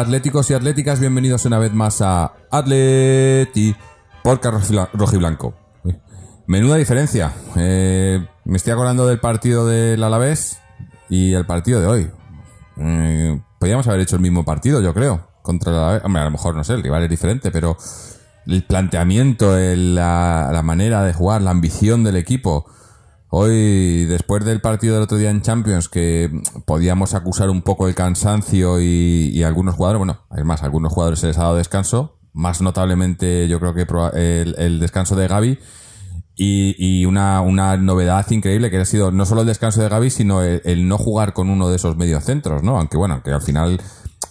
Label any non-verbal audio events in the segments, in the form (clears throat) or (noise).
atléticos y atléticas, bienvenidos una vez más a Atleti Porca Rojiblanco. Menuda diferencia. Eh, me estoy acordando del partido del Alavés y el partido de hoy. Eh, podríamos haber hecho el mismo partido, yo creo, contra el Alavés. A lo mejor no sé, el rival es diferente, pero el planteamiento, la, la manera de jugar, la ambición del equipo. Hoy, después del partido del otro día en Champions, que podíamos acusar un poco el cansancio y, y algunos jugadores, bueno, además, a algunos jugadores se les ha dado descanso, más notablemente yo creo que el, el descanso de Gaby y, y una, una novedad increíble que ha sido no solo el descanso de Gaby, sino el, el no jugar con uno de esos mediocentros, ¿no? Aunque bueno, que al final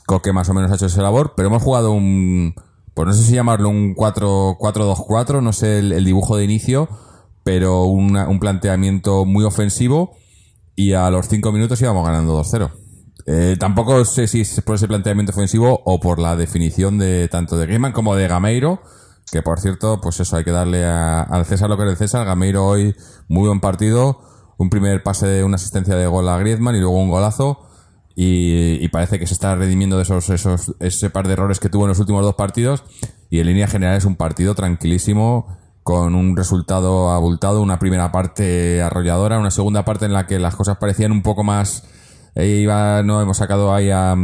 Coque más o menos ha hecho esa labor, pero hemos jugado un, pues no sé si llamarlo un 4 4-2-4, no sé el, el dibujo de inicio, pero un planteamiento muy ofensivo y a los 5 minutos íbamos ganando 2-0. Eh, tampoco sé si es por ese planteamiento ofensivo o por la definición de tanto de Griezmann como de Gameiro, que por cierto, pues eso, hay que darle a- al César lo que es del César. Gameiro hoy, muy buen partido, un primer pase de una asistencia de gol a Griezmann y luego un golazo. Y, y parece que se está redimiendo de esos, esos, ese par de errores que tuvo en los últimos dos partidos. Y en línea general es un partido tranquilísimo, con un resultado abultado, una primera parte arrolladora, una segunda parte en la que las cosas parecían un poco más. eh, iba, no hemos sacado ahí a,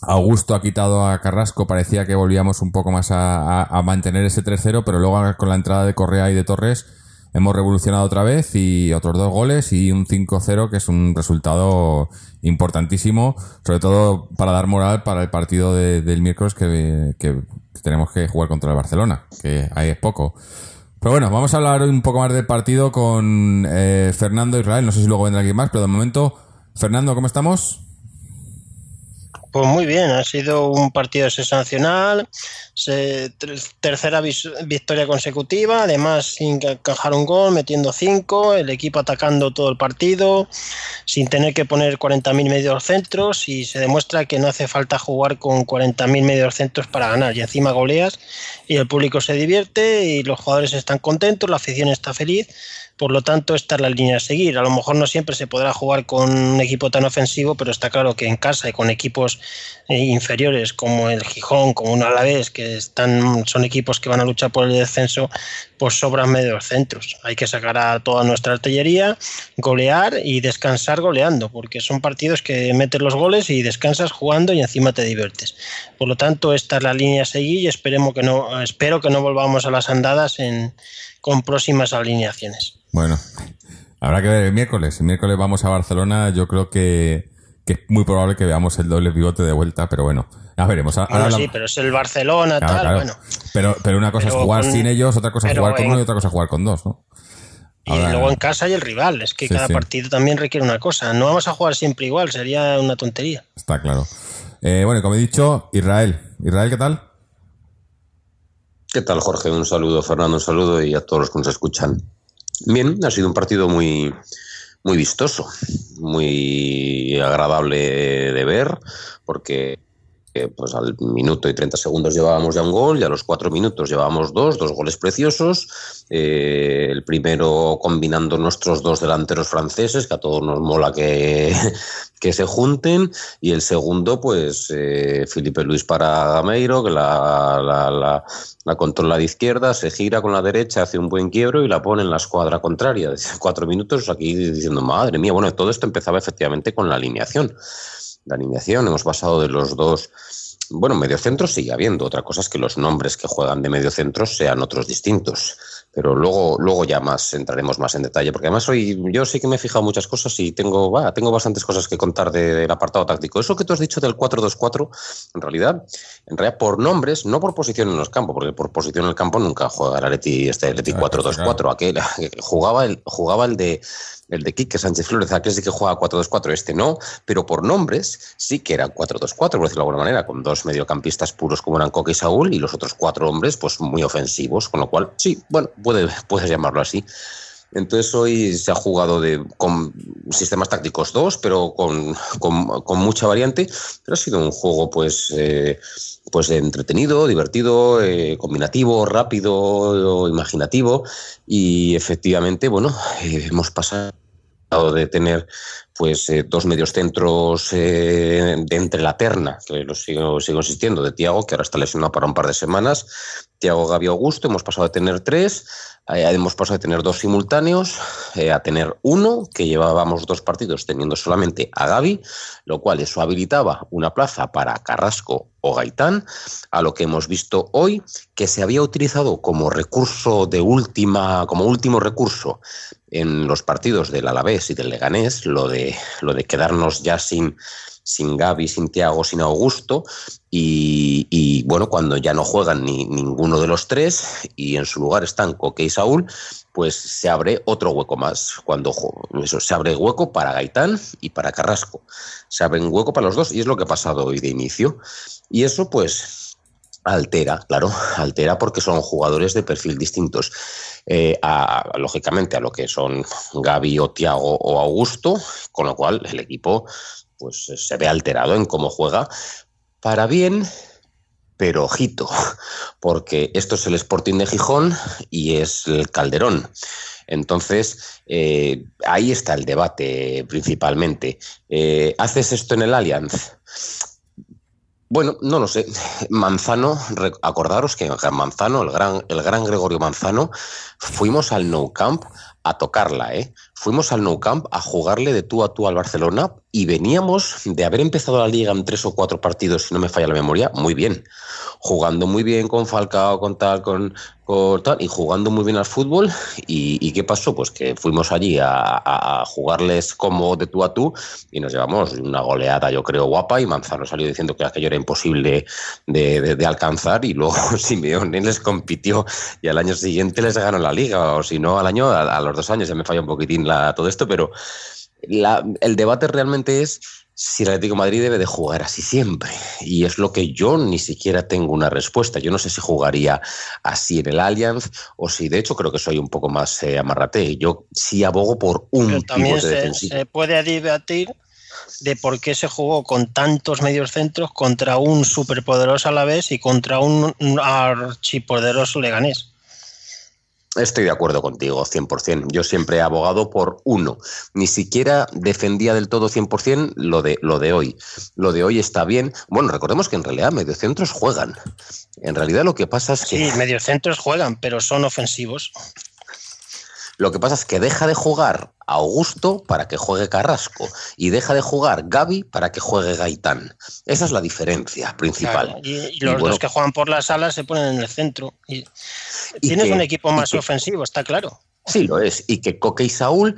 Augusto ha quitado a Carrasco, parecía que volvíamos un poco más a, mantener ese 3-0, pero luego con la entrada de Correa y de Torres hemos revolucionado otra vez y otros dos goles y un 5-0 que es un resultado importantísimo, sobre todo para dar moral para el partido de- del miércoles que tenemos que jugar contra el Barcelona, que ahí es poco. Pero bueno, vamos a hablar un poco más del partido con eh, Fernando Israel, no sé si luego vendrá alguien más, pero de momento, Fernando, ¿cómo estamos? Pues muy bien, ha sido un partido sensacional, se- ter- tercera victoria consecutiva, además sin encajar un gol, metiendo cinco, el equipo atacando todo el partido, sin tener que poner 40.000 medios centros y se demuestra que no hace falta jugar con 40.000 medios centros para ganar y encima goleas y el público se divierte y los jugadores están contentos, la afición está feliz. Por lo tanto, esta es la línea a seguir. A lo mejor no siempre se podrá jugar con un equipo tan ofensivo, pero está claro que en casa y con equipos eh, inferiores como el Gijón, como un Alavés, que están, son equipos que van a luchar por el descenso, pues sobran medios centros. Hay que sacar a toda nuestra artillería, golear y descansar goleando, porque son partidos que metes los goles y descansas jugando y encima te diviertes. Por lo tanto, esta es la línea a seguir y esperemos que no, espero que no volvamos a las andadas en, con próximas alineaciones. Bueno, habrá que ver el miércoles. El miércoles vamos a Barcelona. Yo creo que, que es muy probable que veamos el doble pivote de vuelta, pero bueno, ya veremos. Ahora Bueno, hablamos- sí, pero es el Barcelona, Claro, tal, claro. bueno. pero, pero una cosa Pero es jugar con- sin ellos, otra cosa es jugar con en- uno y otra cosa es jugar con dos, ¿no? Y Ahora- luego en casa y el rival. Es que Sí, cada sí. partido también requiere una cosa. No vamos a jugar siempre igual, sería una tontería. Está claro. Eh, bueno, como he dicho, Israel. Israel, ¿qué tal? ¿Qué tal, Jorge? Un saludo, Fernando, un saludo y a todos los que nos escuchan. Bien, ha sido un partido muy, muy vistoso, muy agradable de ver, porque pues al minuto y 30 segundos llevábamos ya un gol y a los cuatro minutos llevábamos dos, dos goles preciosos. Eh, el primero combinando nuestros dos delanteros franceses, que a todos nos mola que, (laughs) que se junten, y el segundo, pues eh, Felipe Luis para Gameiro, que la, la controla de izquierda, se gira con la derecha, hace un buen quiebro y la pone en la escuadra contraria. (laughs) Cuatro minutos aquí diciendo, madre mía, bueno, todo esto empezaba efectivamente con la alineación. La alineación, hemos pasado de los dos Bueno, mediocentro sigue habiendo. Otra cosa es que los nombres que juegan de mediocentro sean otros distintos. Pero luego, luego ya más entraremos más en detalle. Porque además hoy yo sí que me he fijado muchas cosas y tengo, va, tengo bastantes cosas que contar de- del apartado táctico. Eso que tú has dicho del 4-2-4, en realidad, en realidad por nombres, no por posición en los campos, porque por posición en el campo nunca juega el Atleti, este Atleti Ah, 4-2-4. Aquel jugaba el, jugaba el de el de Quique Sánchez Flores, aquel sí que juega 4-2-4, este no, pero por nombres sí que era 4-2-4, por decirlo de alguna manera, con dos mediocampistas puros como eran Coque y Saúl y los otros cuatro hombres pues muy ofensivos, con lo cual sí, bueno, puede, puedes llamarlo así. Entonces hoy se ha jugado de, con sistemas tácticos dos, pero con, con- con mucha variante, pero ha sido un juego pues, eh, pues entretenido, divertido, eh, combinativo, rápido, imaginativo y efectivamente, bueno, eh, hemos pasado de tener pues eh, dos medios centros eh, de entre la terna, que lo sigo, sigo insistiendo, de Tiago, que ahora está lesionado para un par de semanas, Tiago Gabi Augusto, hemos pasado de tener tres, eh, hemos pasado de tener dos simultáneos eh, a tener uno, que llevábamos dos partidos teniendo solamente a Gaby, lo cual eso habilitaba una plaza para Carrasco o Gaitán, a lo que hemos visto hoy, que se había utilizado como recurso de última, como último recurso en los partidos del Alavés y del Leganés, lo de, lo de quedarnos ya sin, sin Gaby, sin Tiago, sin Augusto, y, bueno, cuando ya no juegan ni ninguno de los tres y en su lugar están Coque y Saúl, pues se abre otro hueco más. Cuando eso, se abre hueco para Gaitán y para Carrasco. Se abre un hueco para los dos y es lo que ha pasado hoy de inicio. Y eso pues altera, claro, altera porque son jugadores de perfil distintos. eh, a- lógicamente a lo que son Gaby o Tiago o Augusto, con lo cual el equipo pues se ve alterado en cómo juega para bien, pero ojito, porque esto es el Sporting de Gijón y es el Calderón. Entonces, eh, ahí está el debate principalmente. Eh, ¿Haces esto en el Allianz? Bueno, no lo sé. Manzano, acordaros que Manzano, el gran, el gran Gregorio Manzano, fuimos al Nou Camp a tocarla, ¿eh? Fuimos al Nou Camp a jugarle de tú a tú al Barcelona y veníamos de haber empezado la liga en tres o cuatro partidos, si no me falla la memoria, muy bien. Jugando muy bien con Falcao, con tal, con, y jugando muy bien al fútbol. ¿Y, qué pasó? Pues que fuimos allí a, jugarles como de tú a tú y nos llevamos una goleada, yo creo, guapa, y Manzano salió diciendo que aquello era imposible de, alcanzar y luego (laughs) Simeone les compitió y al año siguiente les ganó la liga, o si no, al año, a, los dos años, ya me falla un poquitín todo esto, pero el debate realmente es si el Atlético de Madrid debe de jugar así siempre. Y es lo que yo ni siquiera tengo una respuesta. Yo no sé si jugaría así en el Allianz o si de hecho creo que soy un poco más eh, amarrate. Yo sí abogo por un Pero también pivote se, defensivo. se puede debatir de por qué se jugó con tantos medios centros contra un superpoderoso Alavés y contra un archipoderoso Leganés. Estoy de acuerdo contigo, 100%. Yo siempre he abogado por uno. Ni siquiera defendía del todo 100% lo de, lo de hoy. Lo de hoy está bien. Bueno, recordemos que en realidad mediocentros juegan. En realidad lo que pasa es que... Sí, medios centros juegan, pero son ofensivos. Lo que pasa es que deja de jugar Augusto para que juegue Carrasco y deja de jugar Gaby para que juegue Gaitán. Esa es la diferencia principal. Claro, y, y Y los bueno, dos que juegan por las alas se ponen en el centro. Y, tienes que- un equipo más que- ofensivo, está claro. Sí, lo es. Y que Coque y Saúl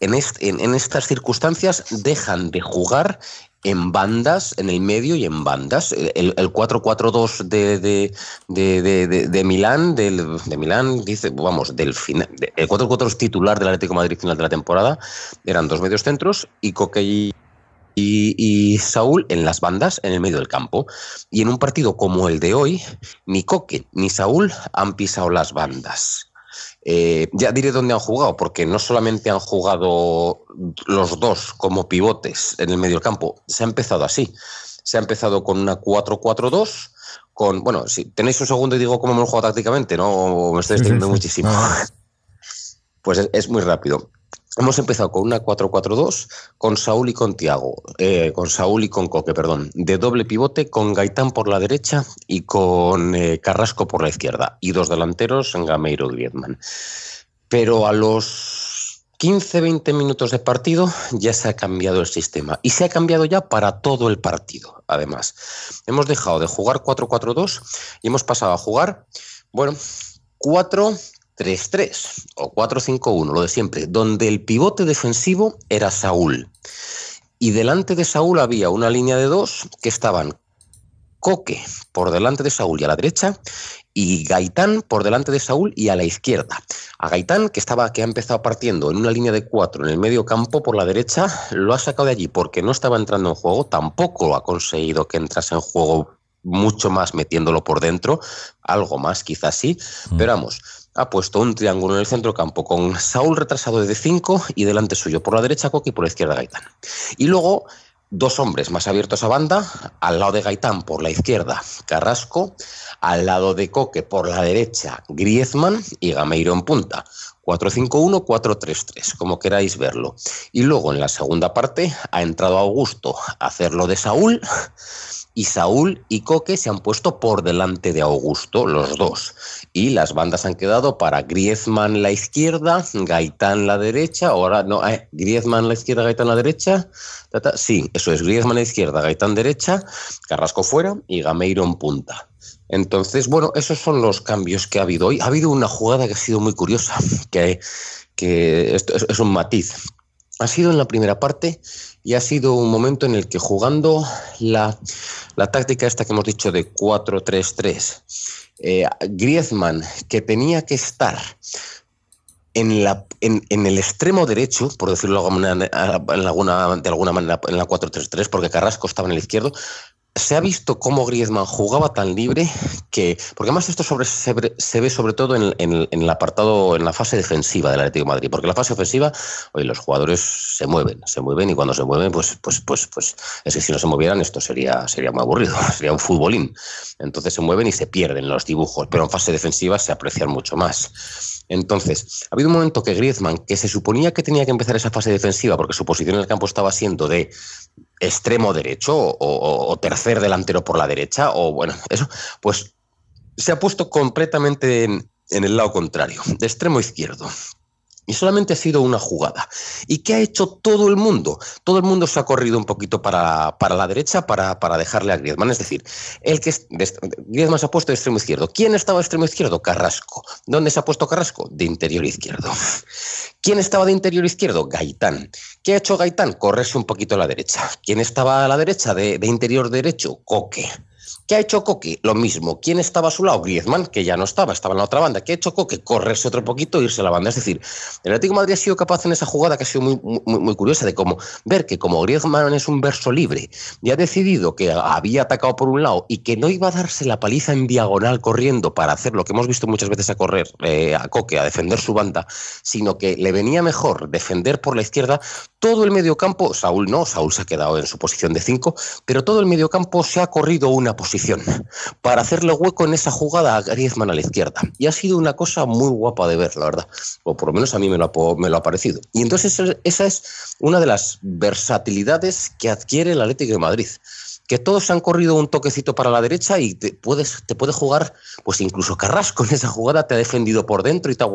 en, est- en- en estas circunstancias dejan de jugar en bandas, en el medio y en bandas. El, el 4-4-2 de, de, de, de- Milán, de Milán, dice, vamos, del final, el 4-4 titular del Atlético de Madrid final de la temporada, eran dos medios centros y Coque y, y, y Saúl en las bandas, en el medio del campo. Y en un partido como el de hoy, ni Coque ni Saúl han pisado las bandas. Eh, ya diré dónde han jugado, porque no solamente han jugado los dos como pivotes en el medio del campo, se ha empezado así. Se ha empezado con una 4-4-2, con, bueno, si tenéis un segundo y digo cómo hemos jugado tácticamente, ¿no? Me estoy Sí, sí, extendiendo sí. muchísimo. No. (laughs) Pues es, es muy rápido. Hemos empezado con una 4-4-2 con Saúl y con Tiago, eh, con Saúl y con Coque, perdón, de doble pivote con Gaitán por la derecha y con eh, Carrasco por la izquierda y dos delanteros en Gameiro y Griezmann. Pero a los 15-20 minutos de partido ya se ha cambiado el sistema y se ha cambiado ya para todo el partido, además. Hemos dejado de jugar 4-4-2 y hemos pasado a jugar, bueno, 4-3-3 o 4-5-1, lo de siempre, donde el pivote defensivo era Saúl. Y delante de Saúl había una línea de dos que estaban Coque por delante de Saúl y a la derecha y Gaitán por delante de Saúl y a la izquierda. A Gaitán, que estaba, que ha empezado partiendo en una línea de cuatro en el medio campo por la derecha, lo ha sacado de allí porque no estaba entrando en juego, tampoco ha conseguido que entrase en juego mucho más metiéndolo por dentro, algo más quizás sí, mm. pero vamos, ha puesto un triángulo en el centro campo con Saúl retrasado de 5 y delante suyo por la derecha Coque y por la izquierda Gaitán. Y luego dos hombres más abiertos a banda, al lado de Gaitán por la izquierda, Carrasco, al lado de Coque por la derecha, Griezmann y Gameiro en punta. 4-5-1, 4-3-3, como queráis verlo. Y luego en la segunda parte ha entrado Augusto a hacerlo de Saúl y Saúl y Coque se han puesto por delante de Augusto, los dos. Y las bandas han quedado para Griezmann la izquierda, Gaitán la derecha, ahora no, eh, Griezmann la izquierda, Gaitán la derecha. sí, eso es, Griezmann la izquierda, Gaitán derecha, Carrasco fuera y Gameiro en punta. Entonces, bueno, esos son los cambios que ha habido hoy. Ha habido una jugada que ha sido muy curiosa, (laughs) que, que es un matiz. Ha sido en la primera parte y ha sido un momento en el que jugando la, táctica esta que hemos dicho de 4-3-3, eh, Griezmann, que tenía que estar en, la, en, el extremo derecho, por decirlo de alguna manera, en la 4-3-3, porque Carrasco estaba en el izquierdo, se ha visto cómo Griezmann jugaba tan libre que, porque además esto se, ve sobre todo en, el apartado, en la fase defensiva del Atlético de Madrid, porque la fase ofensiva, hoy los jugadores se mueven, se mueven y cuando se mueven, pues, pues, pues, pues, es que si no se movieran esto sería, sería muy aburrido, (laughs) sería un futbolín. Entonces se mueven y se pierden los dibujos, pero en fase defensiva se aprecian mucho más. Entonces, ha habido un momento que Griezmann, que se suponía que tenía que empezar esa fase defensiva porque su posición en el campo estaba siendo de extremo derecho o, tercer delantero por la derecha, o bueno, (laughs) eso, pues se ha puesto completamente en, el lado contrario, de extremo izquierdo. Y solamente ha sido una jugada. ¿Y qué ha hecho todo el mundo? Todo el mundo se ha corrido un poquito para, la derecha para, dejarle a Griezmann. Es decir, el que Griezmann se ha puesto de extremo izquierdo. ¿Quién estaba de extremo izquierdo? Carrasco. ¿Dónde se ha puesto Carrasco? De interior izquierdo. ¿Quién estaba de interior izquierdo? Gaitán. ¿Qué ha hecho Gaitán? Correrse un poquito a la derecha. ¿Quién estaba a la derecha de, de interior derecho? Coque. ¿Qué ha hecho Coque? Lo mismo. ¿Quién estaba a su lado? Griezmann, que ya no estaba, estaba en la otra banda. ¿Qué ha hecho Coque? Correrse otro poquito e irse a la banda. Es decir, el Atlético de Madrid ha sido capaz en esa jugada que ha sido muy, muy, curiosa de cómo ver que como Griezmann es un verso libre y ha decidido que había atacado por un lado y que no iba a darse la paliza en diagonal corriendo para hacer lo que hemos visto muchas veces a correr eh, a Coque, a defender su banda, sino que le venía mejor defender por la izquierda, todo el mediocampo, Saúl no, Saúl se ha quedado en su posición de 5, pero todo el mediocampo se ha corrido una posición para hacerle hueco en esa jugada a Griezmann a la izquierda. Y ha sido una cosa muy guapa de ver, la verdad. O por lo menos a mí me lo ha, me lo ha parecido. Y entonces esa es una de las versatilidades que adquiere el Atlético de Madrid que todos han corrido un toquecito para la derecha y te puedes te puede jugar, pues incluso Carrasco en esa jugada te ha defendido por dentro y te ha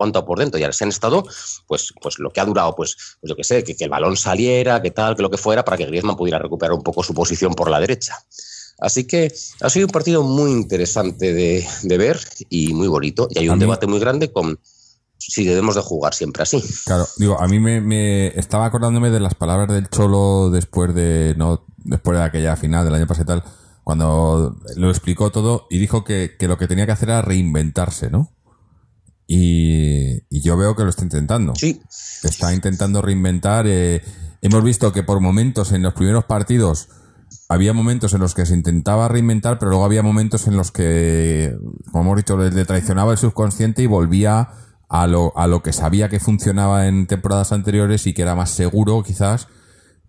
cuanto por dentro y ahora se han estado, pues, pues lo que ha durado, pues, pues yo que sé, que, el balón saliera, que tal, que lo que fuera, para que Griezmann pudiera recuperar un poco su posición por la derecha. Así que ha sido un partido muy interesante de, ver y muy bonito. Y hay un debate muy grande con si debemos de jugar siempre así. Claro, digo, a mí me, estaba acordándome de las palabras del Cholo después de no después de aquella final del año pasado y tal, cuando lo explicó todo y dijo que, que lo que tenía que hacer era reinventarse, ¿no? Y, yo veo que lo está intentando. Sí. Está intentando reinventar. Eh, hemos visto que por momentos en los primeros partidos había momentos en los que se intentaba reinventar, pero luego había momentos en los que, como hemos dicho, le, traicionaba el subconsciente y volvía a lo, a lo que sabía que funcionaba en temporadas anteriores y que era más seguro, quizás.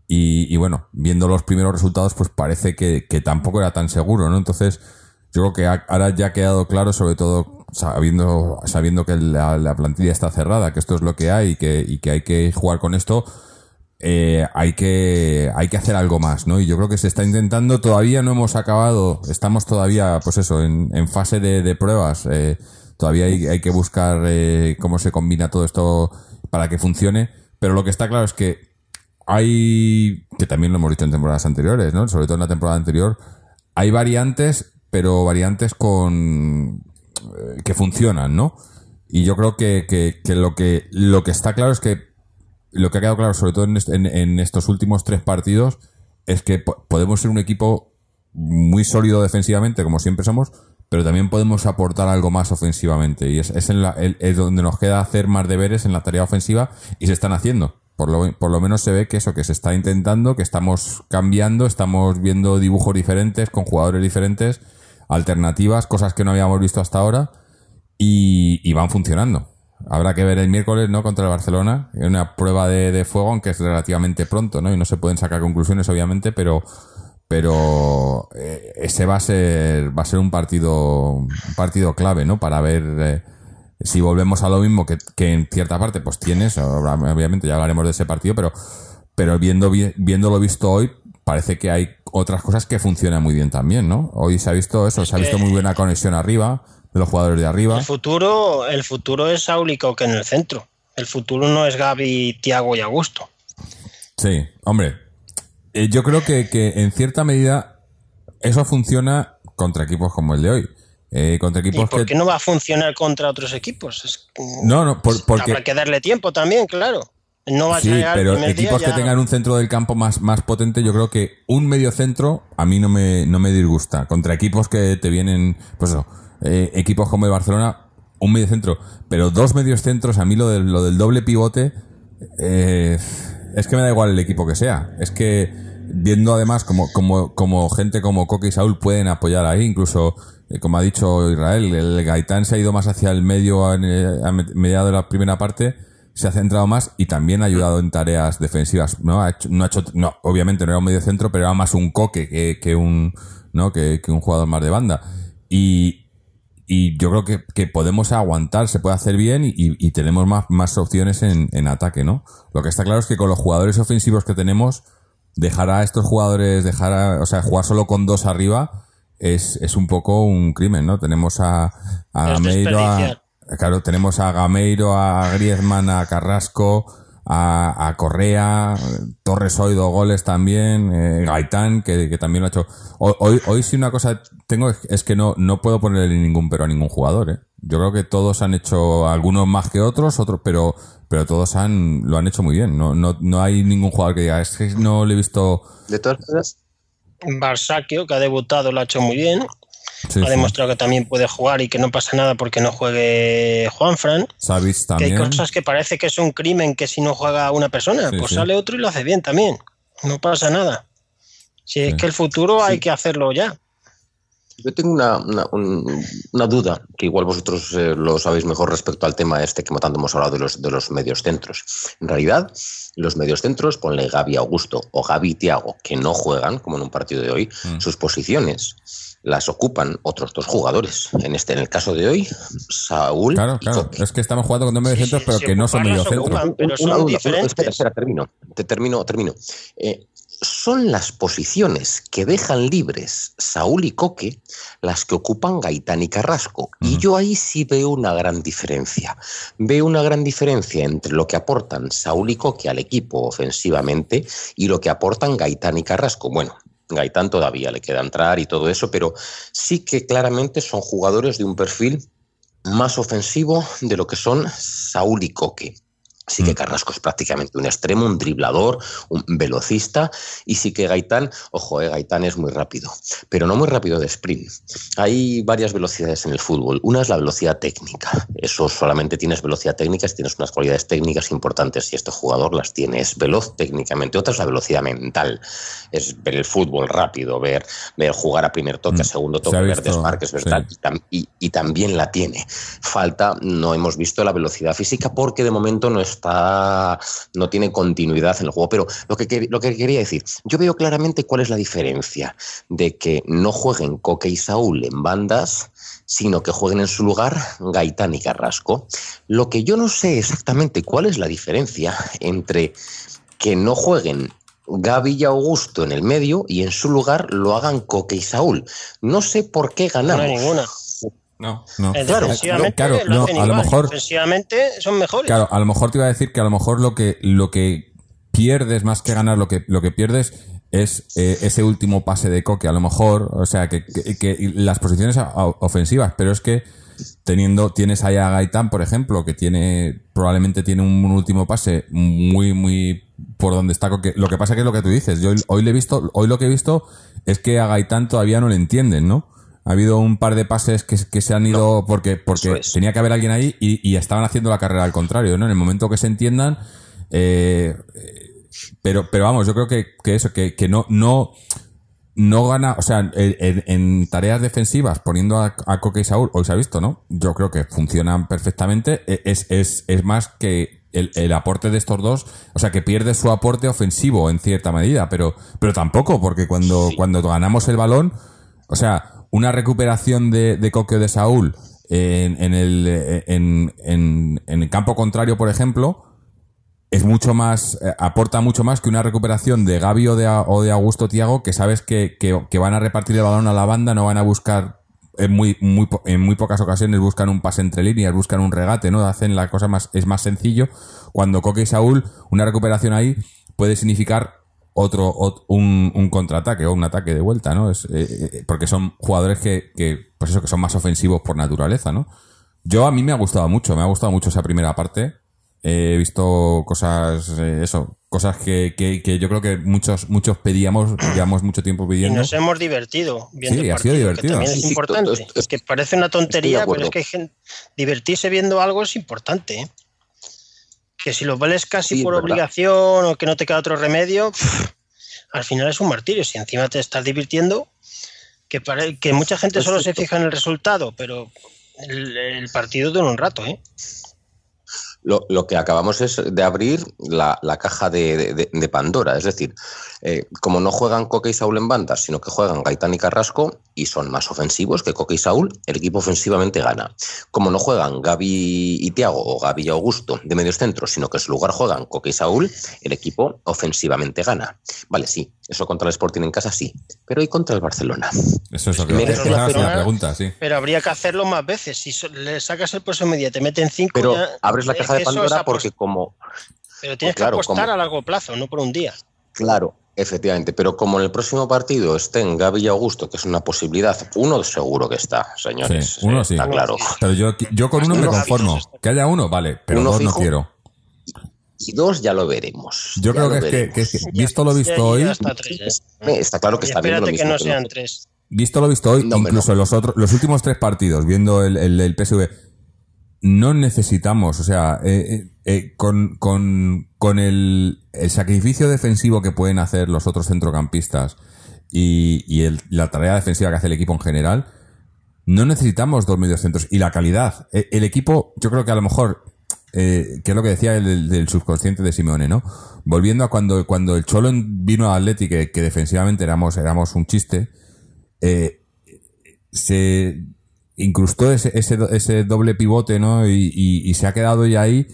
Y, bueno, viendo los primeros resultados, pues parece que, que tampoco era tan seguro, ¿no? Entonces, yo creo que ahora ya ha quedado claro, sobre todo sabiendo, sabiendo que la, plantilla está cerrada, que esto es lo que hay y que, y que hay que jugar con esto, eh, hay que hay que hacer algo más, ¿no? Y yo creo que se está intentando, todavía no hemos acabado, estamos todavía, pues eso, en, en fase de, de pruebas, eh, todavía hay, hay, que buscar eh, cómo se combina todo esto para que funcione, pero lo que está claro es que hay, que también lo hemos dicho en temporadas anteriores, ¿no? Sobre todo en la temporada anterior, hay variantes, pero variantes con eh, que funcionan, ¿no? Y yo creo que, que, que lo que lo que está claro es que lo que ha quedado claro, sobre todo en, est- en- en estos últimos tres partidos, es que po- podemos ser un equipo muy sólido defensivamente, como siempre somos, pero también podemos aportar algo más ofensivamente. Y es, en la- es donde nos queda hacer más deberes en la tarea ofensiva y se están haciendo. Por lo, por lo menos se ve que eso, que se está intentando, que estamos cambiando, estamos viendo dibujos diferentes, con jugadores diferentes, alternativas, cosas que no habíamos visto hasta ahora y van funcionando. Habrá que ver el miércoles, ¿no? Contra el Barcelona. Una prueba de, de fuego, aunque es relativamente pronto, ¿no? Y no se pueden sacar conclusiones, obviamente, pero, pero eh, ese va a ser, va a ser un partido, un partido clave, ¿no? Para ver eh, si volvemos a lo mismo que, que en cierta parte, pues tienes, obviamente ya hablaremos de ese partido, pero, pero viendo, vi- viendo lo visto hoy, parece que hay otras cosas que funcionan muy bien también, ¿no? Hoy se ha visto eso, se ha visto muy buena conexión arriba, de los jugadores de arriba. El futuro, el futuro es Saúl y Coque en el centro. El futuro no es Gaby, Tiago y Augusto. Sí, hombre. eh, yo creo que, que en cierta medida eso funciona contra equipos como el de hoy. Eh, contra ¿Y equipos por que. qué no va a funcionar contra otros equipos? Es que- No, no, por- porque. Habrá que darle tiempo también, claro. No va a llegar pero primer día equipos que tengan un centro del campo más, más potente, yo creo que un medio centro a mí no me, no me disgusta. Contra equipos que te vienen, pues eso, eh, equipos como el Barcelona, un medio centro. Pero dos medios centros, a mí lo del, lo del doble pivote, eh, es que me da igual el equipo que sea. Es que viendo además como, como, como gente como Coque y Saúl pueden apoyar ahí, incluso, eh, como ha dicho Israel, el Gaitán se ha ido más hacia el medio, eh, a me- mediado de la primera parte, se ha centrado más y también ha ayudado en tareas defensivas. No ha hecho, no ha hecho, no, obviamente no era un medio centro, pero era más un coque que, que un, ¿no? Que, que un jugador más de banda. Y, y yo creo que, que podemos aguantar, se puede hacer bien y, y tenemos más, más opciones en, en ataque, ¿no? Lo que está claro es que con los jugadores ofensivos que tenemos, dejar a estos jugadores, dejar a, o sea, jugar solo con dos arriba es, es un poco un crimen, ¿no? Tenemos a, a Gameiro, a, claro, tenemos a Gameiro, a Griezmann, a Carrasco, a, a Correa, Torres hoy dos goles también, eh, Gaitán, que, que también lo ha hecho. Hoy, hoy, hoy sí una cosa tengo es, es que no, no puedo ponerle ningún pero a ningún jugador, ¿eh? Yo creo que todos han hecho, algunos más que otros, otros, pero, pero todos han, lo han hecho muy bien. No, no, no hay ningún jugador que diga, es que no le he visto. De todas maneras, Barsakio, que ha debutado, lo ha hecho muy bien. Sí, ha sí. demostrado que también puede jugar y que no pasa nada porque no juegue Juanfran. Que también. hay cosas que parece que es un crimen que si no juega una persona, Sí, pues sí. sale otro y lo hace bien también. No pasa nada. Si Sí. es que el futuro hay que hacerlo ya. yo tengo una, una, un- una duda, que igual vosotros eh, lo sabéis mejor respecto al tema este que tanto hemos hablado de los, de los medios centros. En realidad, los medios centros, ponle Gaby Augusto o Gaby Tiago, que no juegan, como en un partido de hoy, Mm. sus posiciones las ocupan otros dos jugadores. En este, en el caso de hoy, Saúl Claro, y claro. Coque. Es que estamos jugando con dos medios Sí, pero que no son ocuparlas medio centro. ocupan. pero Una son duda, una- diferentes. Espera, espera, termino. Te termino, termino. Eh, son las posiciones que dejan libres Saúl y Coque las que ocupan Gaitán y Carrasco. Y Ujú. yo ahí sí veo una gran diferencia. Veo una gran diferencia entre lo que aportan Saúl y Coque al equipo ofensivamente y lo que aportan Gaitán y Carrasco. Bueno, Gaitán todavía le queda entrar y todo eso, pero sí que claramente son jugadores de un perfil más ofensivo de lo que son Saúl y Coque. Sí que Mm. Carrasco es prácticamente un extremo, un driblador, un velocista, y sí que Gaitán, ojo, eh, Gaitán es muy rápido, pero no muy rápido de sprint. Hay varias velocidades en el fútbol. Una es la velocidad técnica. Eso solamente tienes velocidad técnica si tienes unas cualidades técnicas importantes y este jugador las tiene. Es veloz técnicamente. Otra es la velocidad mental. Es ver el fútbol rápido, ver, ver jugar a primer toque, Mm. a segundo Se toque, ver desmarques, ¿verdad? sí. y, tam- y- y también la tiene. Falta, no hemos visto la velocidad física porque de momento no está, no tiene continuidad en el juego. Pero lo que, lo que quería decir, yo veo claramente cuál es la diferencia de que no jueguen Coque y Saúl en bandas, sino que jueguen en su lugar Gaitán y Carrasco. Lo que yo no sé exactamente cuál es la diferencia entre que no jueguen Gaby y Augusto en el medio y en su lugar lo hagan Coque y Saúl. No sé por qué No ganamos. hay ninguna. No, no. Claro, claro, lo no, hacen a lo mejor- Ofensivamente son mejores. Claro, a lo mejor te iba a decir que a lo mejor lo que, lo que pierdes más que ganar, lo que, lo que pierdes es eh, ese último pase de coque, a lo mejor, o sea, que, que- que las posiciones a- a- ofensivas, pero es que teniendo, tienes ahí a Gaitán, por ejemplo, que tiene, probablemente tiene un último pase muy, muy por donde está Coque. Lo que pasa que es lo que tú dices, yo hoy, hoy le he visto, hoy lo que he visto es que a Gaitán todavía no le entienden, ¿no? Ha habido un par de pases que, que se han ido porque, porque es. tenía que haber alguien ahí y, y estaban haciendo la carrera al contrario, ¿no? En el momento que se entiendan, eh, pero, pero vamos, yo creo que, que eso, que, que no, no, no gana, o sea, en, en- en tareas defensivas, poniendo a, a Coque y Saúl, hoy se ha visto, ¿no? Yo creo que funcionan perfectamente. E- Es, es, es más que el, el aporte de estos dos, o sea, que pierde su aporte ofensivo en cierta medida, pero, pero tampoco, porque cuando, cuando ganamos el balón, o sea, una recuperación de, de Coque de Saúl en, en el, en, en, el campo contrario, por ejemplo, es mucho más, eh, aporta mucho más que una recuperación de Gaby o de, o de Augusto Tiago, que sabes que, que, van a repartir el balón a la banda, no van a buscar, en muy, muy, en muy pocas ocasiones buscan un pase entre líneas, buscan un regate, ¿no? Hacen la cosa más, es más sencillo. Cuando Coque y Saúl, una recuperación ahí puede significar otro, ot- un, un contraataque o un ataque de vuelta, ¿no? Es, eh, eh, porque son jugadores que, que, pues eso, que son más ofensivos por naturaleza, ¿no? Yo a mí me ha gustado mucho, me ha gustado mucho esa primera parte. He visto cosas, eh, eso, cosas que, que, que yo creo que muchos, muchos pedíamos, (clears throat) llevamos mucho tiempo Y pidiendo. nos hemos divertido viendo Sí, el ha sido divertido. que también es importante. es que parece una tontería, pero es que hay gen- divertirse viendo algo es importante. ¿eh? Que si lo vales casi Sí, por obligación o que no te queda otro remedio, pff, al final es un martirio. Si encima te estás divirtiendo, que, pare- que mucha gente solo se fija en el resultado, pero el, el partido dura un rato, ¿eh? Lo, que acabamos es de abrir la, la caja de, de- de Pandora. Es decir, eh, como no juegan Coque y Saúl en bandas, sino que juegan Gaitán y Carrasco y son más ofensivos que Coque y Saúl, el equipo ofensivamente gana. Como no juegan Gaby y Tiago o Gaby y Augusto de medios centros, sino que en su lugar juegan Coque y Saúl, el equipo ofensivamente gana. Vale, sí, eso contra el Sporting en casa sí, pero ¿y contra el Barcelona? Eso es lo que esa la la pregunta, sí. Pero habría que hacerlo más veces. Si le sacas el próximo día, te meten cinco. Pero ya- abres la caja de Pandora porque como Pero tienes claro, que apostar como- a largo plazo, no por un día. Claro, efectivamente, pero como en el próximo partido estén Gaby y Augusto, que es una posibilidad, uno seguro que está, señores. Sí, uno eh, sí. Está claro. Pero yo, yo con uno me conformo. Que haya uno, vale, pero Uno dos no quiero. Y dos ya lo veremos. Yo ya creo que es que, veremos. que es que, Ya- visto lo visto ya hoy, tres, ¿eh? Está claro que está lo espérate mismo que no que sean tres. visto lo visto hoy, No, incluso los otros, los últimos tres partidos, viendo el, el, el PSV, no necesitamos, o sea, eh, eh, eh, con, con, con el, el sacrificio defensivo que pueden hacer los otros centrocampistas y, y el- la tarea defensiva que hace el equipo en general, no necesitamos dos mediocentros. Y la calidad, eh, el equipo, yo creo que a lo mejor, eh, que es lo que decía el subconsciente de Simeone, ¿no? Volviendo a cuando, cuando el Cholo vino a Atleti, que, defensivamente éramos, éramos un chiste, eh, se incrustó ese, ese, do- ese doble pivote, ¿no? Y, se ha quedado ya ahí.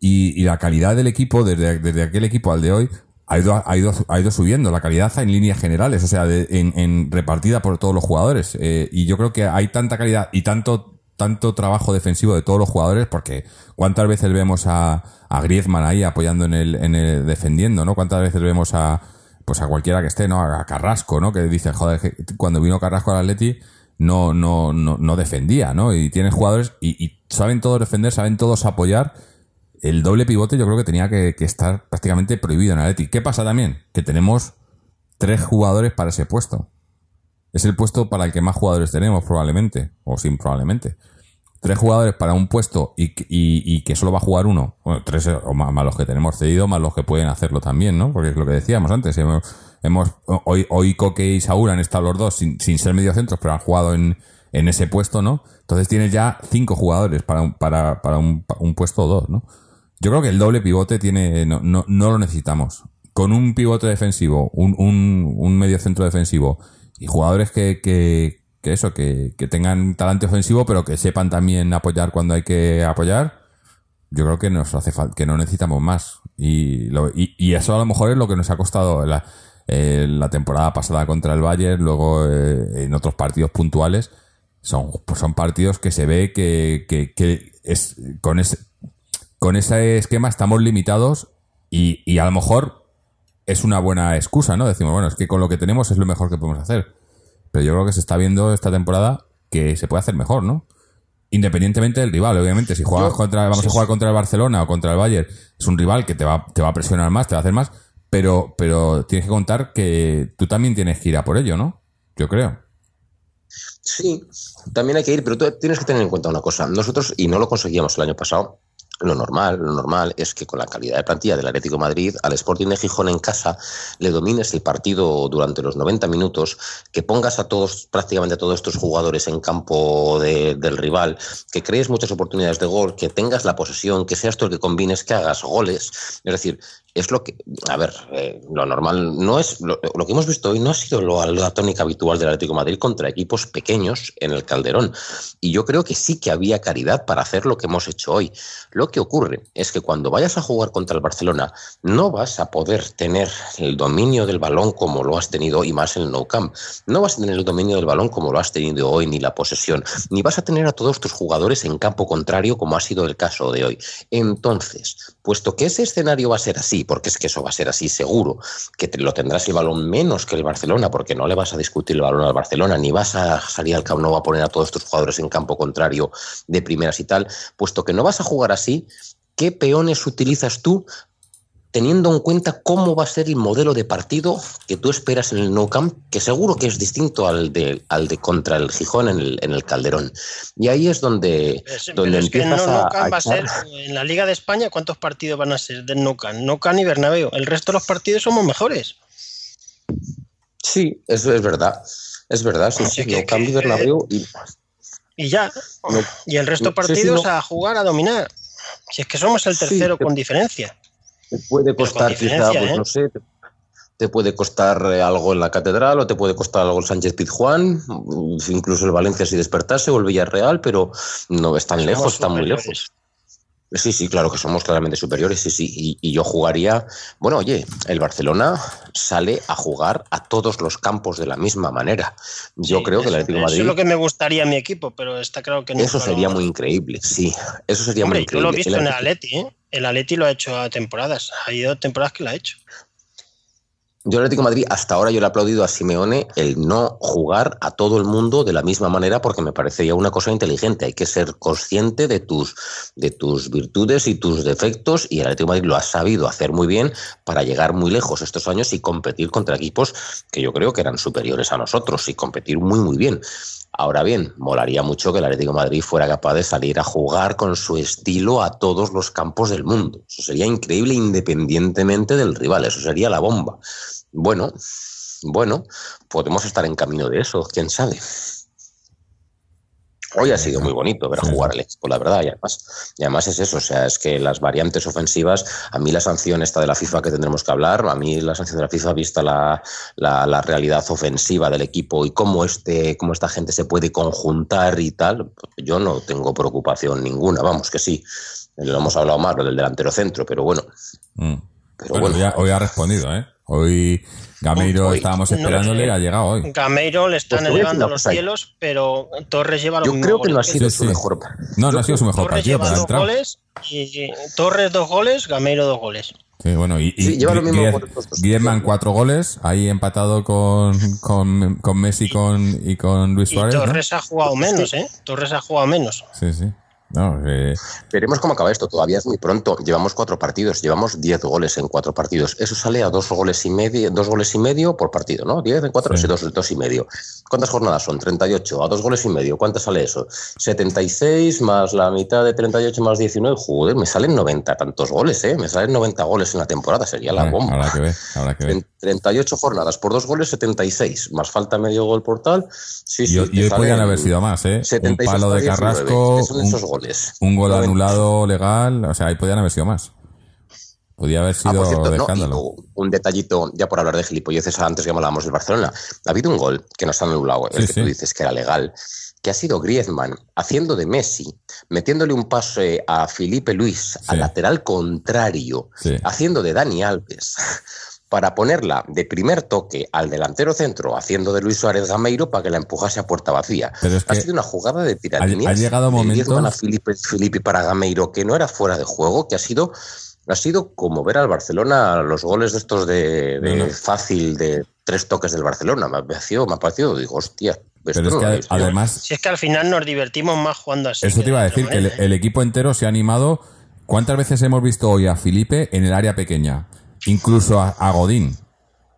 Y, la calidad del equipo, desde, desde aquel equipo al de hoy, ha ido, ha ido, ha ido subiendo. La calidad en líneas generales, o sea, en repartida por todos los jugadores. Eh, y yo creo que hay tanta calidad y tanto, tanto trabajo defensivo de todos los jugadores, porque cuántas veces vemos a, a Griezmann ahí apoyando en el, en el defendiendo, ¿no? Cuántas veces vemos a, pues a cualquiera que esté, ¿no? A Carrasco, ¿no? Que dice, joder, cuando vino Carrasco al Atleti, no, no, no, no defendía, ¿no? Y tienes jugadores y, saben todos defender, saben todos apoyar. El doble pivote yo creo que tenía que, que estar prácticamente prohibido en Atleti. ¿Qué pasa también? Que tenemos tres jugadores para ese puesto. Es el puesto para el que más jugadores tenemos, probablemente. O sin probablemente. Tres jugadores para un puesto y, y, y que solo va a jugar uno. Bueno, tres o más, más los que tenemos cedido, más los que pueden hacerlo también, ¿no? Porque es lo que decíamos antes. Hemos, hemos hoy, hoy Coque y Saúl han estado los dos sin, sin ser mediocentros, pero han jugado en, en ese puesto, ¿no? Entonces tienes ya cinco jugadores para un, para, para un, un puesto o dos, ¿no? Yo creo que el doble pivote tiene, no, no, no lo necesitamos. Con un pivote defensivo, un, un, un medio centro defensivo y jugadores que, que, que eso, que, que tengan talante ofensivo, pero que sepan también apoyar cuando hay que apoyar, yo creo que nos hace falta, que no necesitamos más. Y, lo, y, eso a lo mejor es lo que nos ha costado la, eh, la temporada pasada contra el Bayern, luego eh, en otros partidos puntuales, son, pues son partidos que se ve que, que, que es, con, ese, con ese esquema estamos limitados y, y a lo mejor es una buena excusa, ¿no? Decimos, bueno, es que con lo que tenemos es lo mejor que podemos hacer. Pero yo creo que se está viendo esta temporada que se puede hacer mejor, ¿no? Independientemente del rival, obviamente. Si juegas contra, vamos a jugar contra el Barcelona o contra el Bayern, es un rival que te va, te va a presionar más, te va a hacer más, pero, pero tienes que contar que tú también tienes que ir a por ello, ¿no? Yo creo. Sí, también hay que ir, pero tú tienes que tener en cuenta una cosa. Nosotros, y no lo conseguíamos el año pasado, lo normal, lo normal es que con la calidad de plantilla del Atlético Madrid, al Sporting de Gijón en casa, le domines el partido durante los 90 minutos, que pongas a todos, prácticamente a todos estos jugadores en campo de- del rival, que crees muchas oportunidades de gol, que tengas la posesión, que seas tú el que combines, que hagas goles. Es decir, es lo que, a ver, eh, lo normal no es, lo, que hemos visto hoy no ha sido lo- la tónica habitual del Atlético Madrid contra equipos pequeños en el Calderón. Y yo creo que sí que había caridad para hacer lo que hemos hecho hoy. Lo que ocurre es que cuando vayas a jugar contra el Barcelona, no vas a poder tener el dominio del balón como lo has tenido hoy, más en el Nou Camp. No vas a tener el dominio del balón como lo has tenido hoy, ni la posesión, ni vas a tener a todos tus jugadores en campo contrario como ha sido el caso de hoy. Entonces, puesto que ese escenario va a ser así, porque es que eso va a ser así seguro, que lo tendrás el balón menos que el Barcelona, porque no le vas a discutir el balón al Barcelona, ni vas a salir al Camp Nou a poner a todos tus jugadores en campo contrario de primeras y tal, puesto que no vas a jugar así, ¿qué peones utilizas tú teniendo en cuenta cómo va a ser el modelo de partido que tú esperas en el Nou Camp, que seguro que es distinto al de, al de contra el Gijón en el, en el Calderón. Y ahí es donde, Es- donde que empiezas no, a, Nou Camp a va a ser, en la Liga de España, ¿cuántos partidos van a ser del Nou Camp? Nou Camp y Bernabéu. El resto de los partidos somos mejores. Sí, eso es verdad. Es verdad, sí, sí. Que- Nou Camp y Bernabéu y- Y ya. No. Y el resto de Sí, sí, partidos no. a jugar, a dominar. Si es que somos el tercero con diferencia. Te puede costar quizá, pues ¿eh? no sé, te, te puede costar eh, algo en la Catedral o te puede costar algo el Sánchez Pizjuán, mm, incluso el Valencia si despertase o el Villarreal, pero no es tan lejos, está muy lejos. Sí, sí, claro que somos claramente superiores, sí, sí. Y, y yo jugaría, bueno, oye, el Barcelona sale a jugar a todos los campos de la misma manera. Yo Sí, creo que el eso- Atlético de Eso Madrid, es lo que me gustaría a mi equipo, pero está claro que no. eso sería muy increíble, sí. Eso sería Hombre, muy yo increíble. lo he visto El en el Atleti, ¿eh? El Atleti lo ha hecho a temporadas. Ha ido temporadas que lo ha hecho. Yo al Atlético Madrid, hasta ahora yo le he aplaudido a Simeone el no jugar a todo el mundo de la misma manera porque me parecería una cosa inteligente. Hay que ser consciente de tus, de tus virtudes y tus defectos y el Atlético Madrid lo ha sabido hacer muy bien para llegar muy lejos estos años y competir contra equipos que yo creo que eran superiores a nosotros y competir muy muy bien. Ahora bien, molaría mucho que el Atlético Madrid fuera capaz de salir a jugar con su estilo a todos los campos del mundo. Eso sería increíble independientemente del rival, eso sería la bomba. Bueno, bueno, podemos estar en camino de eso, quién sabe. Hoy ha sido muy bonito ver Sí. jugar al equipo, la verdad, y además, y además es eso, o sea, es que las variantes ofensivas, a mí la sanción esta de la FIFA que tendremos que hablar, a mí la sanción de la FIFA vista la, la, la realidad ofensiva del equipo y cómo este, cómo esta gente se puede conjuntar y tal, yo no tengo preocupación ninguna, vamos que sí, lo hemos hablado más, lo del delantero centro, pero bueno, Mm. pero Bueno, bueno. hoy ha- hoy ha respondido, ¿eh? Hoy Gameiro Hoy- estábamos no, esperándole, eh, ha llegado hoy. Gameiro le están Pues elevando los cielos, pero Torres lleva los Yo creo que no ha goles sido Sí, su sí. mejor. No, no ha sido su mejor Torres partido, lleva dos goles y Torres dos goles, Gameiro dos goles. Sí, bueno, y, y Sí, lleva lo mismo. Griezmann cuatro goles, ahí empatado con, con, con Messi con, y con Luis Y Suárez. ¿no? Torres ha jugado menos, ¿eh? Torres ha jugado menos. Sí, sí. No, eh, Veremos cómo acaba esto. Todavía es muy pronto. Llevamos cuatro partidos. Llevamos diez goles en cuatro partidos. Eso sale a dos goles y medio, dos goles y medio por partido, ¿no? Diez en cuatro, Sí. sí, dos, dos y medio. ¿Cuántas jornadas son? 38. A dos goles y medio. ¿Cuánto sale eso? 76 más la mitad de 38 más 19. Joder, me salen 90 tantos goles, ¿eh? Me salen 90 goles en la temporada. Sería la habrá, bomba. habrá que ver, habrá que ver. En 38 jornadas por dos goles, 76. Más falta medio gol por tal. Sí, sí, Y, y te hoy podían haber sido más, ¿eh? Un 76 palo de 19, Carrasco, que son un, esos goles. un gol 90. anulado legal, o sea, ahí podían haber sido más. Podía haber Ah, sido por cierto, de no, escándalo. un detallito, ya por hablar de gilipolleces antes que hablábamos del Barcelona. Ha habido un gol que nos han anulado, el Sí, que sí. tú dices que era legal, que ha sido Griezmann haciendo de Messi, metiéndole un pase a Felipe Luis, al Sí. lateral contrario, haciendo de Dani Alves. Para ponerla de primer toque al delantero centro, haciendo de Luis Suárez Gameiro para que la empujase a puerta vacía. Pero es ha que sido una jugada de tiratinia. ha llegado momentos- a Felipe, Felipe para Gameiro que no era fuera de juego, que ha sido ha sido como ver al Barcelona los goles de estos de, de No, no. fácil de tres toques del Barcelona. Me ha parecido, me ha parecido digo, hostia. esto Pero es no que visto. además, Si es que al final nos divertimos más jugando así. eso te iba a de decir, que el, ¿eh? el equipo entero se ha animado. ¿Cuántas veces hemos visto hoy a Felipe en el área pequeña? Incluso a, a Godín.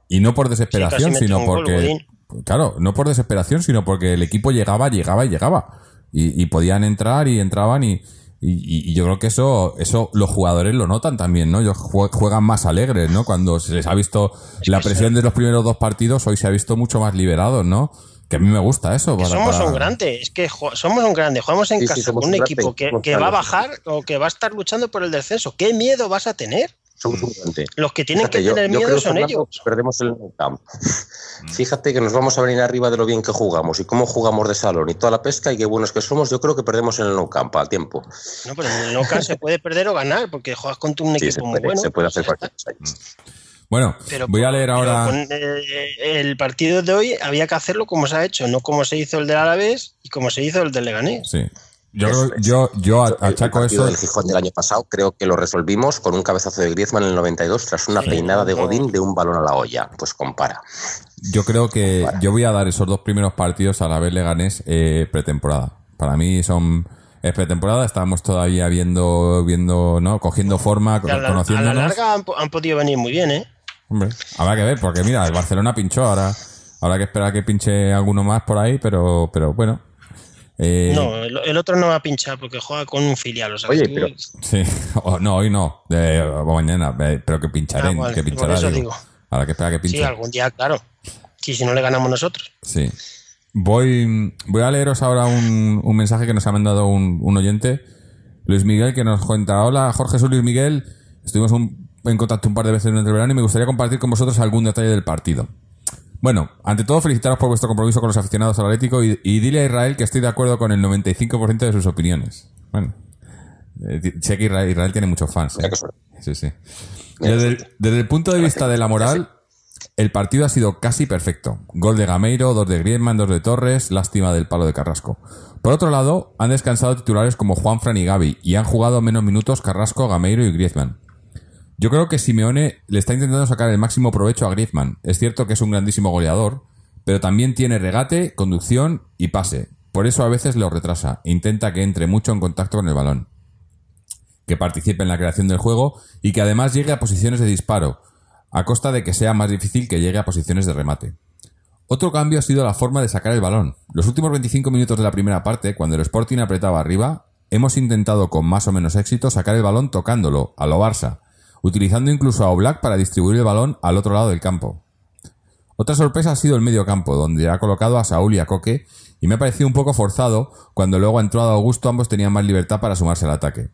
Y no por desesperación, sino gol, porque... Claro, no por desesperación, sino porque el equipo llegaba, llegaba y llegaba. Y, y podían entrar y entraban y, y- y yo creo que eso, eso los jugadores lo notan también, ¿no? Ellos jue- juegan más alegres, ¿no? Cuando se les ha visto la presión de los primeros dos partidos, hoy se ha visto mucho más liberados, ¿no? Que a mí me gusta eso. Que para- somos para- un grande, es que somos un grande, jugamos en Sí, casa con un grande, equipo que, que va a bajar o que va a estar luchando por el descenso. ¿Qué miedo vas a tener? Somos un grande. Los que tienen Fíjate, que tener yo miedo son ellos. Perdemos el Nou Camp. Fíjate que nos vamos a venir arriba de lo bien que jugamos y cómo jugamos de salón y toda la pesca y qué buenos que somos. Yo creo que perdemos en el Nou Camp al tiempo. No, pero en el No Camp se puede perder o ganar porque juegas contra un Sí, equipo muy bueno. se puede hacer pues cualquier cosa. Bueno, Pero voy a leer ahora. con, eh, el partido de hoy había que hacerlo como se ha hecho, no como se hizo el del Alavés y como se hizo el del Leganés. Sí. Yo, Eso yo, yo a- El- el achaco partido eso. del Gijón del año pasado creo que lo resolvimos con un cabezazo de Griezmann en el 92 tras una Sí, peinada de. Godín de un balón a la olla. Pues compara. Yo creo que yo voy a dar esos dos primeros partidos a la vez Leganés eh, pretemporada. Para mí son es pretemporada, estábamos todavía viendo, viendo, ¿no? Cogiendo forma, a, la, a conociéndonos. la larga han, po- han podido venir muy bien, ¿eh? Hombre, habrá que ver, porque mira, el Barcelona pinchó, ahora habrá que esperar a que pinche alguno más por ahí, pero, pero bueno. Eh, No, el, el otro no va a pinchar porque juega con un filial. O sea, Oye, pero- Sí, (laughs) O- no, hoy no, eh, o mañana, eh, pero que pincharé, Ah, vale, que por pinchará, eso digo. digo. Habrá que esperar a que pinche. Sí, algún día, claro. Sí, si no le ganamos nosotros. Sí. Voy, voy a leeros ahora un, un mensaje que nos ha mandado un, un oyente, Luis Miguel, que nos cuenta, hola Jorge, soy Luis Miguel, estuvimos un- en contacto un par de veces durante el verano y me gustaría compartir con vosotros algún detalle del partido. Bueno, ante todo felicitaros por vuestro compromiso con los aficionados al Atlético y, y dile a Israel que estoy de acuerdo con el 95% de sus opiniones. Bueno, eh, sé que Israel, Israel tiene muchos fans. ¿eh? Sí, sí. Desde el, desde el punto de vista de la moral, el partido ha sido casi perfecto. Gol de Gameiro, dos de Griezmann, dos de Torres, lástima del palo de Carrasco. Por otro lado, han descansado titulares como Juan Fran y Gaby y han jugado menos minutos Carrasco, Gameiro y Griezmann. Yo creo que Simeone le está intentando sacar el máximo provecho a Griezmann. Es cierto que es un grandísimo goleador, pero también tiene regate, conducción y pase. Por eso a veces lo retrasa. Intenta que entre mucho en contacto con el balón que participe en la creación del juego y que además llegue a posiciones de disparo, a costa de que sea más difícil que llegue a posiciones de remate. Otro cambio ha sido la forma de sacar el balón. Los últimos 25 minutos de la primera parte, cuando el Sporting apretaba arriba, hemos intentado con más o menos éxito sacar el balón tocándolo, a lo Barça, utilizando incluso a Oblak para distribuir el balón al otro lado del campo. Otra sorpresa ha sido el medio campo, donde ha colocado a Saúl y a Coque, y me ha parecido un poco forzado cuando luego ha entrado Augusto, ambos tenían más libertad para sumarse al ataque.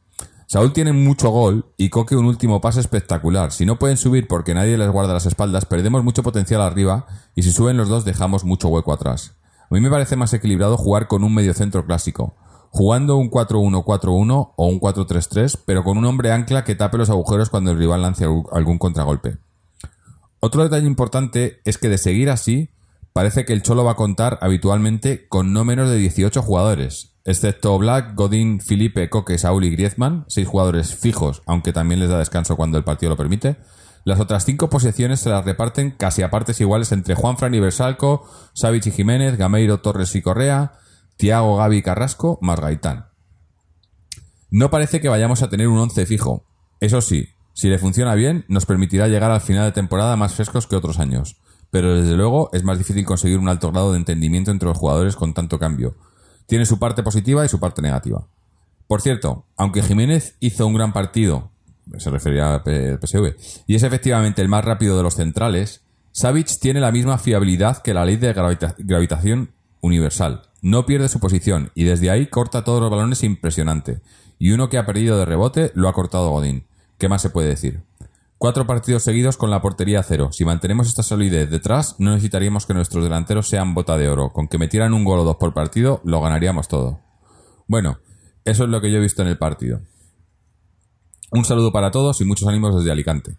Saúl tiene mucho gol y Coque un último pase espectacular. Si no pueden subir porque nadie les guarda las espaldas, perdemos mucho potencial arriba y si suben los dos dejamos mucho hueco atrás. A mí me parece más equilibrado jugar con un mediocentro clásico, jugando un 4-1-4-1 o un 4-3-3, pero con un hombre ancla que tape los agujeros cuando el rival lance algún contragolpe. Otro detalle importante es que de seguir así, parece que el Cholo va a contar habitualmente con no menos de 18 jugadores, excepto Black, Godín, Felipe, Coque, Saúl y Griezmann, seis jugadores fijos, aunque también les da descanso cuando el partido lo permite. Las otras cinco posiciones se las reparten casi a partes iguales entre Juanfran y Bersalco, Savic y Jiménez, Gameiro, Torres y Correa, Tiago, Gaby Carrasco, más Gaitán. No parece que vayamos a tener un once fijo. Eso sí, si le funciona bien, nos permitirá llegar al final de temporada más frescos que otros años. Pero desde luego es más difícil conseguir un alto grado de entendimiento entre los jugadores con tanto cambio. Tiene su parte positiva y su parte negativa. Por cierto, aunque Jiménez hizo un gran partido, se refería al PSV, y es efectivamente el más rápido de los centrales, Savic tiene la misma fiabilidad que la ley de gravita- gravitación universal. No pierde su posición y desde ahí corta todos los balones impresionante. Y uno que ha perdido de rebote lo ha cortado Godín. ¿Qué más se puede decir? Cuatro partidos seguidos con la portería a cero. Si mantenemos esta solidez detrás, no necesitaríamos que nuestros delanteros sean bota de oro. Con que metieran un gol o dos por partido, lo ganaríamos todo. Bueno, eso es lo que yo he visto en el partido. Un saludo para todos y muchos ánimos desde Alicante.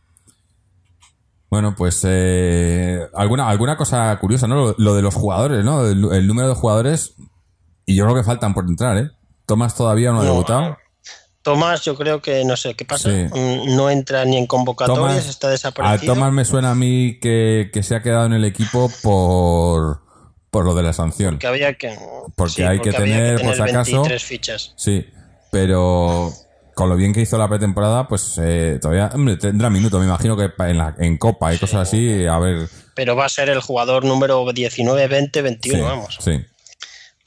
Bueno, pues eh, alguna, alguna cosa curiosa, ¿no? Lo, lo de los jugadores, ¿no? El, el número de jugadores, y yo creo que faltan por entrar, ¿eh? Tomás todavía no ha No, debutado. Tomás, yo creo que no sé qué pasa. Sí. Mm, No entra ni en convocatorias, Tomás- está A desaparecido. Tomás me suena a mí que, que se ha quedado en el equipo por, por lo de la sanción. Que había que. Porque hay que tener, por si acaso- 23 fichas. Sí, pero con lo bien que hizo la pretemporada, pues eh, todavía hombre, tendrá minutos. Me imagino que en, la, en Copa y cosas así, a ver. Pero va a ser el jugador número 19, 20, Sí, 21, vamos. sí.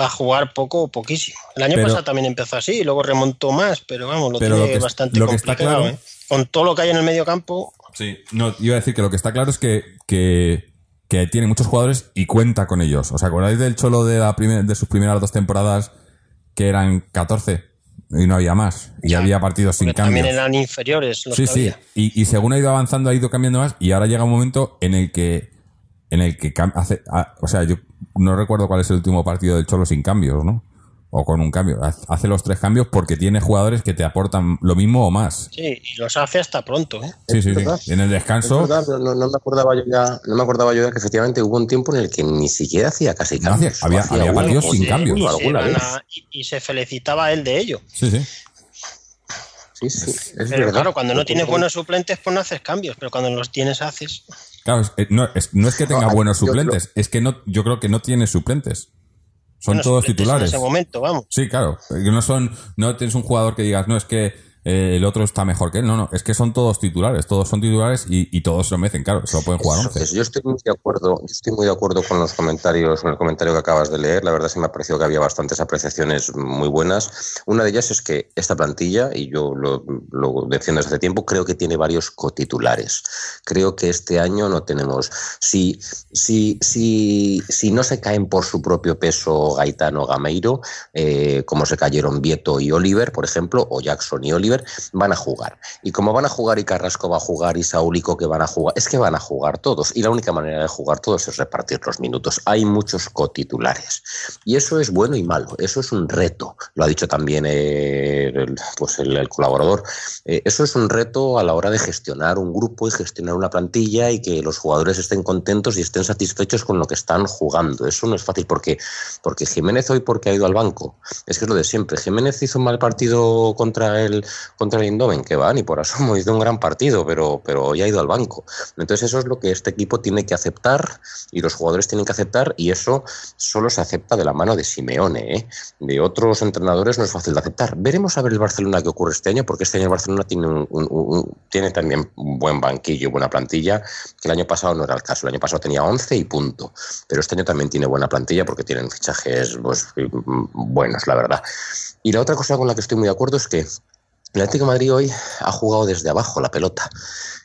Va a jugar poco o poquísimo. El año Pero- pasado también empezó así, y luego remontó más, pero vamos, lo Pero tiene lo que- bastante lo que está claro- ¿eh? Con todo lo que hay en el medio campo, Sí, no, iba a decir que lo que está claro es que, que, que tiene muchos jugadores y cuenta con ellos. ¿Os acordáis del Cholo de, la primer- de sus primeras dos temporadas que eran 14 y no había más? Y Ya. había partidos sin porque también cambios. eran inferiores los Sí, sí. Y, y según ha ido avanzando, ha ido cambiando más. Y ahora llega un momento en el que. En el que hace. ah, o sea, yo no recuerdo cuál es el último partido del Cholo sin cambios, ¿no? O con un cambio. Hace los tres cambios porque tiene jugadores que te aportan lo mismo o más. Sí, y los hace hasta pronto. ¿eh? Sí, sí, sí. En el Es descanso. verdad, no, no- no me acordaba yo ya, no me acordaba yo ya que efectivamente hubo un tiempo en el que ni siquiera hacía casi No cambios. hacía- había- había uno, partidos sin sí, cambios. Y se, alguna van vez. a- y- y se felicitaba él de ello. Sí, sí. Sí, sí, es Pero verdad. claro, cuando no tienes buenos suplentes, pues no haces cambios, pero cuando los tienes, haces. Claro, es- eh, no, es, no es que tenga No, buenos suplentes, es que no, yo creo que no tiene suplentes. Son todos suplentes titulares. En ese momento, vamos. Sí, claro. Que No son, no tienes un jugador que digas, no, es que eh, el otro está mejor que él. No, no, es que son todos titulares. Todos son titulares y, y todos se lo merecen, claro. Solo pueden jugar Eso 11. es, yo estoy muy de acuerdo, yo estoy muy de acuerdo con los comentarios, con el comentario que acabas de leer. La verdad sí me ha parecido que había bastantes apreciaciones muy buenas. Una de ellas es que esta plantilla, y yo lo, lo defiendo desde hace tiempo, creo que tiene varios cotitulares. Creo que este año no tenemos. Si, si, si, si no se caen por su propio peso Gaetano Gameiro, eh, como se cayeron Vieto y Oliver, por ejemplo, o Jackson y Oliver, van a jugar. Y como van a jugar y Carrasco va a jugar y Saúl y Coque van a jugar, es que van a jugar todos. Y la única manera de jugar todos es repartir los minutos. Hay muchos cotitulares. Y eso es bueno y malo. Eso es un reto. Lo ha dicho también eh, el, pues el colaborador. Eh, eso es un reto a la hora de gestionar un grupo y gestionar una plantilla y que los jugadores estén contentos y estén satisfechos con lo que están jugando. Eso no es fácil porque, porque Jiménez hoy porque ha ido al banco. Es que es lo de siempre. Jiménez hizo un mal partido contra el, contra el Indoven, que va, ni por asomo, (laughs) hizo un gran partido, pero, pero ya ha ido al banco. Entonces eso es lo que este equipo tiene que aceptar y los jugadores tienen que aceptar y eso solo se acepta de la mano de Simeone. ¿eh? De otros entrenadores no es fácil de aceptar. Veremos a ver el Barcelona qué ocurre este año, porque este año el Barcelona tiene, un, tiene también un buen banquillo, buena plantilla, que el año pasado no era el caso. El año pasado tenía 11 y punto. Pero este año también tiene buena plantilla porque tienen fichajes pues, buenos, la verdad. Y la otra cosa con la que estoy muy de acuerdo es que el Atlético Madrid hoy ha jugado desde abajo la pelota,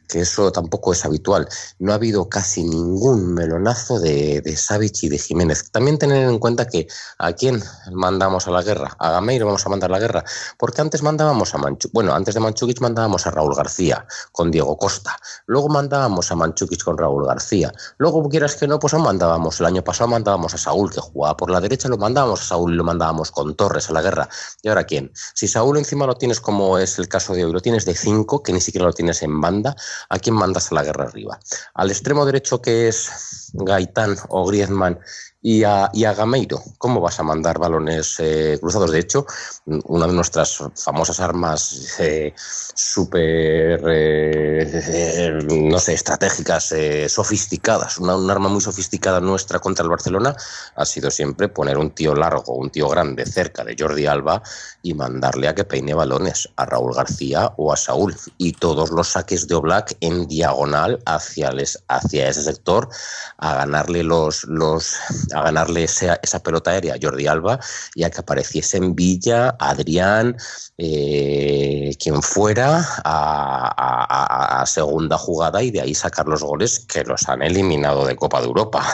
que eso tampoco es habitual. No ha habido casi ningún melonazo de, de Savic y de Jiménez. También tener en cuenta que a quién mandamos a la guerra, a Gameiro vamos a mandar a la guerra, porque antes mandábamos a Manchu, bueno, antes de Manchukic mandábamos a Raúl García con Diego Costa, luego mandábamos a Manchukic con Raúl García, luego quieras que no, pues aún mandábamos, el año pasado mandábamos a Saúl que jugaba por la derecha, lo mandábamos a Saúl y lo mandábamos con Torres a la guerra. ¿Y ahora quién? Si Saúl encima lo tienes como es el caso de hoy, lo tienes de 5, que ni siquiera lo tienes en banda, ¿a quién mandas a la guerra arriba? Al extremo derecho que es Gaitán o Griezmann y a, y a Gameiro, ¿cómo vas a mandar balones eh, cruzados? De hecho, una de nuestras famosas armas eh, súper, eh, eh, no sé, estratégicas, eh, sofisticadas, una, un arma muy sofisticada nuestra contra el Barcelona ha sido siempre poner un tío largo, un tío grande cerca de Jordi Alba y mandarle a que peine balones a Raúl García o a Saúl. Y todos los saques de Oblak en diagonal hacia, les, hacia ese sector a ganarle los, los a ganarle esa, pelota aérea a Jordi Alba y a que apareciesen Villa, Adrián, eh, quien fuera a, segunda jugada y de ahí sacar los goles que los han eliminado de Copa de Europa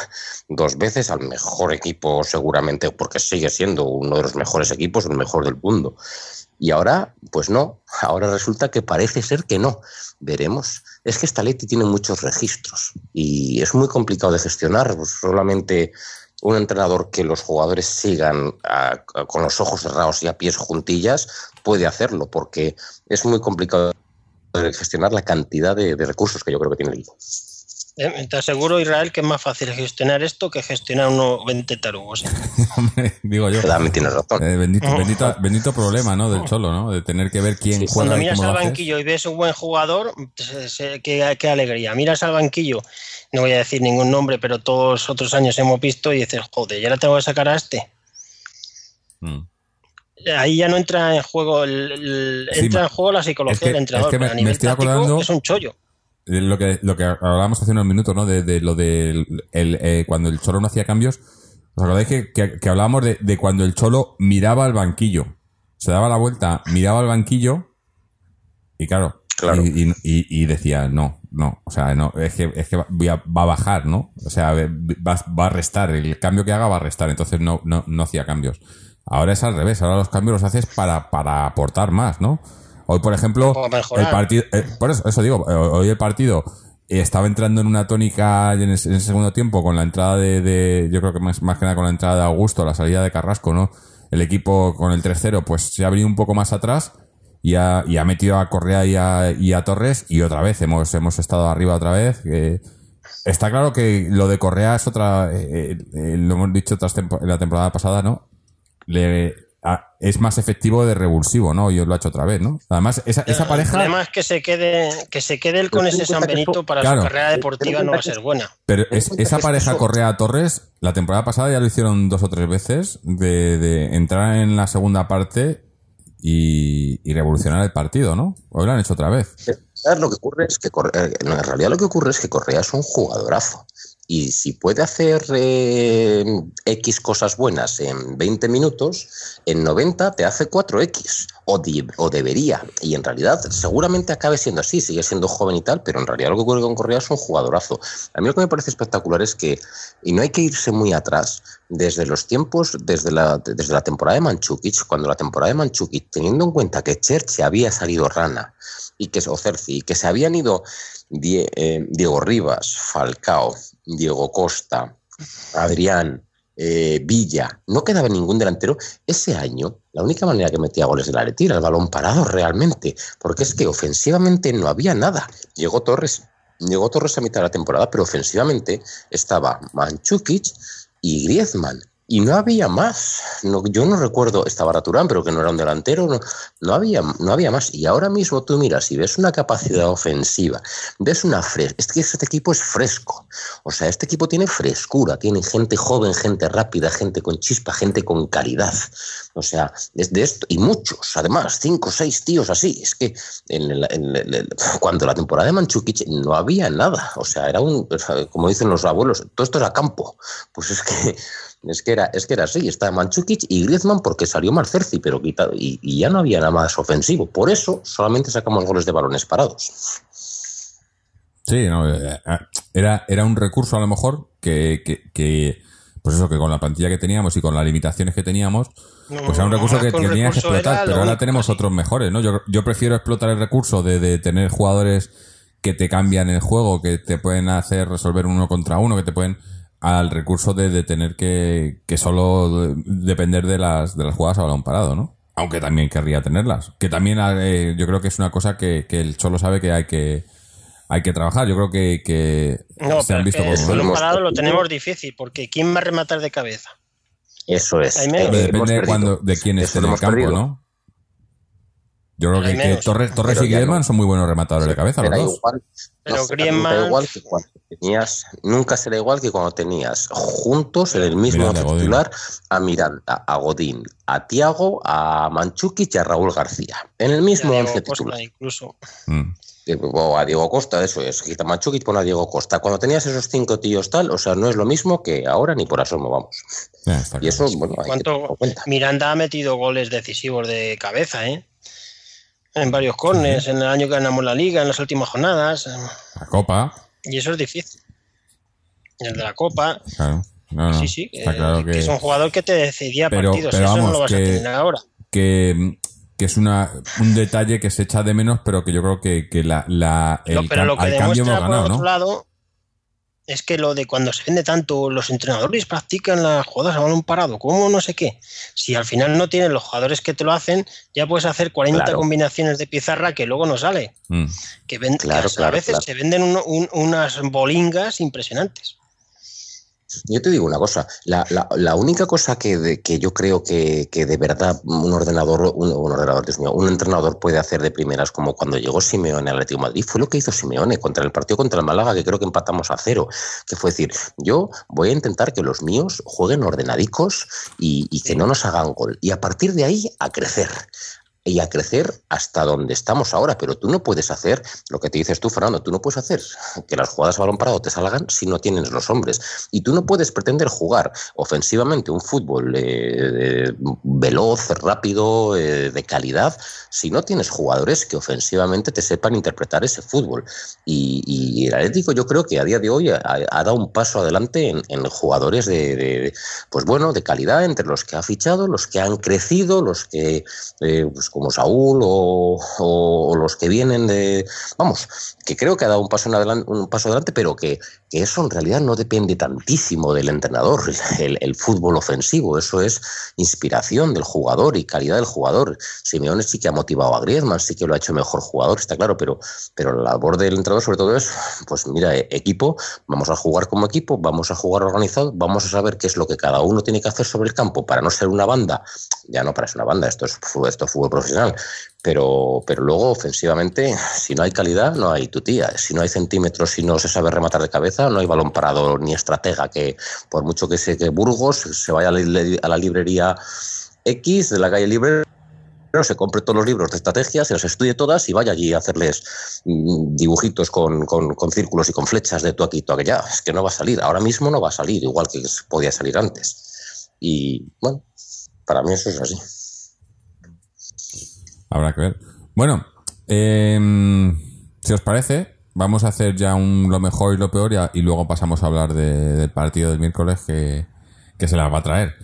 dos veces al mejor equipo seguramente porque sigue siendo uno de los mejores equipos, el mejor del mundo. Y ahora, pues no, ahora resulta que parece ser que no. Veremos. Es que esta Leti tiene muchos registros y es muy complicado de gestionar. Solamente un entrenador que los jugadores sigan a, a, con los ojos cerrados y a pies juntillas puede hacerlo, porque es muy complicado gestionar la cantidad de, de recursos que yo creo que tiene el equipo. Eh, Te aseguro, Israel, que es más fácil gestionar esto que gestionar unos 20 tarugos. (laughs) Hombre, digo yo. También tienes razón. Eh, bendito, bendito, bendito problema, ¿no? Del Cholo, ¿no? De tener que ver quién Sí, juega Cuando y miras cómo al lo haces. banquillo y ves un buen jugador, qué alegría. Miras al banquillo, no voy a decir ningún nombre, pero todos otros años hemos visto y dices, joder, ya la tengo que sacar a este. Mm. Ahí ya no entra en juego el, el- Sí, entra en juego la psicología es que- del entrenador. es que me- nivel estoy acordando- es un chollo. De Lo que, lo que hablábamos hace unos minutos, ¿no? De, de lo de el, eh, cuando el Cholo no hacía cambios. ¿Os acordáis que, que, que hablábamos de, de cuando el Cholo miraba al banquillo? Se daba la vuelta, miraba al banquillo y claro, Claro. Y, y- y- y decía, no, no, o sea, no, es que, es que va, voy a- va a bajar, ¿no? O sea, va, va a restar, el cambio que haga va a restar, entonces no, no, no hacía cambios. Ahora es al revés, ahora los cambios los haces para, para aportar más, ¿no? Hoy, por ejemplo, el partido, eh, por eso, eso digo, eh, hoy el partido estaba entrando en una tónica en el, en el segundo tiempo con la entrada de, de- yo creo que más, más que nada con la entrada de Augusto, la salida de Carrasco, ¿no? El equipo con el 3-0 pues se ha venido un poco más atrás y ha, y ha metido a Correa y a, y a Torres y otra vez hemos, hemos estado arriba otra vez. eh, está claro que lo de Correa es otra, eh, eh, lo hemos dicho otras tempo- en la temporada pasada, ¿no? Le, a- es más efectivo de revulsivo, ¿no? Y os lo ha hecho otra vez, ¿no? Además, esa, esa pareja... es que se quede, que se quede él con ese San Benito para Claro. su carrera deportiva no va a ser buena. Pero es- esa pareja eso- Correa-Torres, la temporada pasada ya lo hicieron dos o tres veces, de, de entrar en la segunda parte y, y revolucionar el partido, ¿no? Hoy lo han hecho otra vez. ¿Sabes Lo que ocurre es que en realidad lo que ocurre es que Correa es un jugadorazo. Y si puede hacer eh, X cosas buenas en 20 minutos, en 90 te hace 4X. O, o debería. Y en realidad seguramente acabe siendo así, sigue siendo joven y tal, pero en realidad lo que ocurre con Correa es un jugadorazo. A mí lo que me parece espectacular es que, y no hay que irse muy atrás, desde los tiempos, desde la, desde la temporada de Manchukic, cuando la temporada de Manchukic, teniendo en cuenta que Cherche había salido rana, y que o Cerci, y que se habían ido eh, Diego Rivas, Falcao, Diego Costa, Adrián, eh, Villa, no quedaba ningún delantero. Ese año, la única manera que metía goles del Atleti era el balón parado realmente, porque es que ofensivamente no había nada. Llegó Torres, llegó Torres a mitad de la temporada, pero ofensivamente estaba Manchukic y Griezmann. Y no había más. Yo no recuerdo, estaba Raturán, pero que no era un delantero. No, no, había, no había más. Y ahora mismo tú miras y ves una capacidad ofensiva, ves una fresca. Es que este equipo es fresco. O sea, este equipo tiene frescura, tiene gente joven, gente rápida, gente con chispa, gente con calidad. O sea, desde esto, y muchos, además, cinco o seis tíos así. Es que en cuando la temporada de Manchukic no había nada. O sea, era un, como dicen los abuelos, todo esto era campo. Pues es que es que era, es que era así, está Manchukic y Griezmann porque salió Marcerci, pero quitado, y, y ya no había nada más ofensivo. Por eso solamente sacamos goles de balones parados. Sí, no, eh, eh, era, era un recurso a lo mejor que, que, que, pues eso, que con la plantilla que teníamos y con las limitaciones que teníamos, pues era un recurso que tenías que explotar, lo pero ahora tenemos otros mejores, ¿no? Yo, yo prefiero explotar el recurso de, de tener jugadores que te cambian el juego, que te pueden hacer resolver uno contra uno, que te pueden al recurso de, de tener que, que solo de- depender de las, de las jugadas a balón parado, ¿no? Aunque también querría tenerlas. Que también eh, yo creo que es una cosa que, que el Cholo sabe que hay que hay que trabajar. Yo creo que, que No, se han visto por el balón parado lo tenemos difícil, porque ¿quién va a rematar de cabeza? Eso es. Depende de, cuando, de quién esté en el campo, perdido. ¿no? Yo creo que. Torres, Torres Pero y Griezmann no. son muy buenos rematadores de cabeza, los dos. igual, Pero no Griezmann- nunca igual que cuando tenías, nunca será igual que cuando tenías juntos en el mismo Miranda, Godín. titular a Miranda, a Godín, a Tiago, a Manchukic y a Raúl García. En el mismo Diego once Costa titular. incluso. Mm. Eh, O a Diego Costa, eso es. Quita Manchukic, pone a Diego Costa. Cuando tenías esos cinco tíos tal, o sea, no es lo mismo que ahora ni por asomo, vamos. Ya, Y claro. eso, bueno, hay ¿Cuánto-. Miranda ha metido goles decisivos de cabeza, ¿eh? En varios corners, en el año que ganamos la liga, en las últimas jornadas. La Copa, Y eso es difícil. El de la Copa, claro. No, no, sí, sí. Está eh, claro que... que, es un jugador que te decidía Pero- partidos. pero eso no vamos, lo vas a que- tener ahora. que, que es una, un detalle que se echa de menos, pero que yo creo que, que la, la, el No, pero lo que al cambio hemos por ganado, otro ¿no? lado, es que lo de cuando se vende tanto, los entrenadores practican las jugadas a balón parado, ¿cómo no sé qué? Si al final no tienen los jugadores que te lo hacen, ya puedes hacer 40 Claro. combinaciones de pizarra que luego no sale. Mm. Que, ven- que Claro, a- a claro, veces se venden un- un- unas bolingas impresionantes. Yo te digo una cosa, la, la- única cosa que, de- que yo creo que, que de verdad un ordenador, un, un ordenador, Dios mío, un entrenador puede hacer de primeras, como cuando llegó Simeone al Atlético Madrid, fue lo que hizo Simeone contra el partido contra el Málaga, que creo que empatamos a cero, que fue decir, yo voy a intentar que los míos jueguen ordenadicos y, y que no nos hagan gol. Y a partir de ahí, a crecer. Y a crecer hasta donde estamos ahora, pero tú no puedes hacer lo que te dices tú, Fernando, tú no puedes hacer (laughs) que las jugadas balón parado te salgan si no tienes los hombres. Y tú no puedes pretender jugar ofensivamente un fútbol eh, veloz, rápido, eh, de calidad, si no tienes jugadores que ofensivamente te sepan interpretar ese fútbol. Y, el Atlético yo creo que a día de hoy ha, dado un paso adelante en, jugadores de, de, pues bueno, de calidad, entre los que ha fichado, los que han crecido, los que, eh, pues como Saúl o, los que vienen de... Vamos, que creo que ha dado un paso, en adelante, un paso adelante, pero que, eso en realidad no depende tantísimo del entrenador, (laughs) el, fútbol ofensivo, eso es inspiración del jugador y calidad del jugador. Simeone sí que ha motivado a Griezmann, sí que lo ha hecho mejor jugador, está claro, pero, pero la labor del entrenador sobre todo es, pues mira, equipo, vamos a jugar como equipo, vamos a jugar organizado, vamos a saber qué es lo que cada uno tiene que hacer sobre el campo para no ser una banda, ya no para ser una banda, esto es, esto es fútbol pero, pero luego ofensivamente, si no hay calidad, no hay tutía. Si no hay centímetros, si no se sabe rematar de cabeza, no hay balón parado ni estratega que, por mucho que se que Burgos se vaya a la, librería X de la calle Libre, se compre todos los libros de estrategias, se los estudie todas y vaya allí a hacerles mm, dibujitos con, con, con, círculos y con flechas de tú aquí, tú allá. Es que no va a salir. Ahora mismo no va a salir, igual que podía salir antes. Y bueno, para mí eso es así. Habrá que ver. Bueno, eh, si os parece, vamos a hacer ya un lo mejor y lo peor y, y luego pasamos a hablar de, del partido del miércoles que, que, se las va a traer.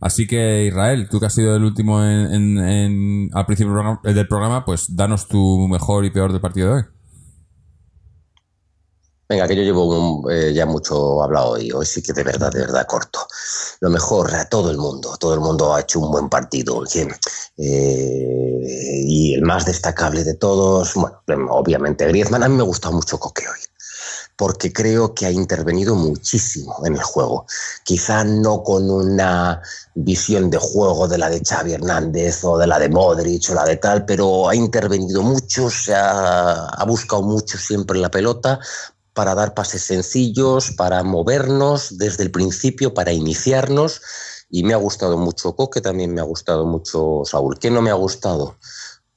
Así que Israel, tú que has sido el último en, en, en, al principio del programa, del programa, pues danos tu mejor y peor del partido de hoy. Venga, que yo llevo eh, ya mucho hablado y hoy sí que de verdad, de verdad corto. Lo mejor a todo el mundo, todo el mundo ha hecho un buen partido. Eh, y el más destacable de todos, bueno, obviamente Griezmann, a mí me ha gustado mucho Coque hoy porque creo que ha intervenido muchísimo en el juego. Quizá no con una visión de juego de la de Xavi Hernández o de la de Modric o la de tal, pero ha intervenido mucho, se ha buscado mucho siempre la pelota para dar pases sencillos, para movernos desde el principio, para iniciarnos. Y me ha gustado mucho Coque, también me ha gustado mucho Saúl. ¿Qué no me ha gustado?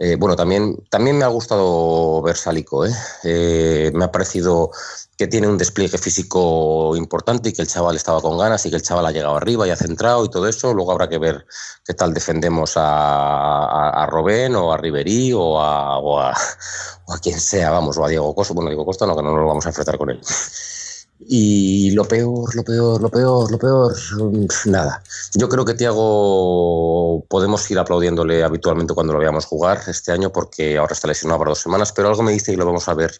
Eh, bueno, también, también me ha gustado ver Salico. ¿eh? Eh, me ha parecido que tiene un despliegue físico importante y que el chaval estaba con ganas y que el chaval ha llegado arriba y ha centrado y todo eso. Luego habrá que ver qué tal defendemos a, a, Robén o a Riverí o a, o (laughs) o, a, quien sea, vamos, o a Diego Costa. Bueno, Diego Costa no, que no nos vamos a enfrentar con él. Y lo peor, lo peor, lo peor, lo peor, nada. Yo creo que Tiago podemos ir aplaudiéndole habitualmente cuando lo veamos jugar este año porque ahora está lesionado para dos semanas, pero algo me dice y lo vamos a ver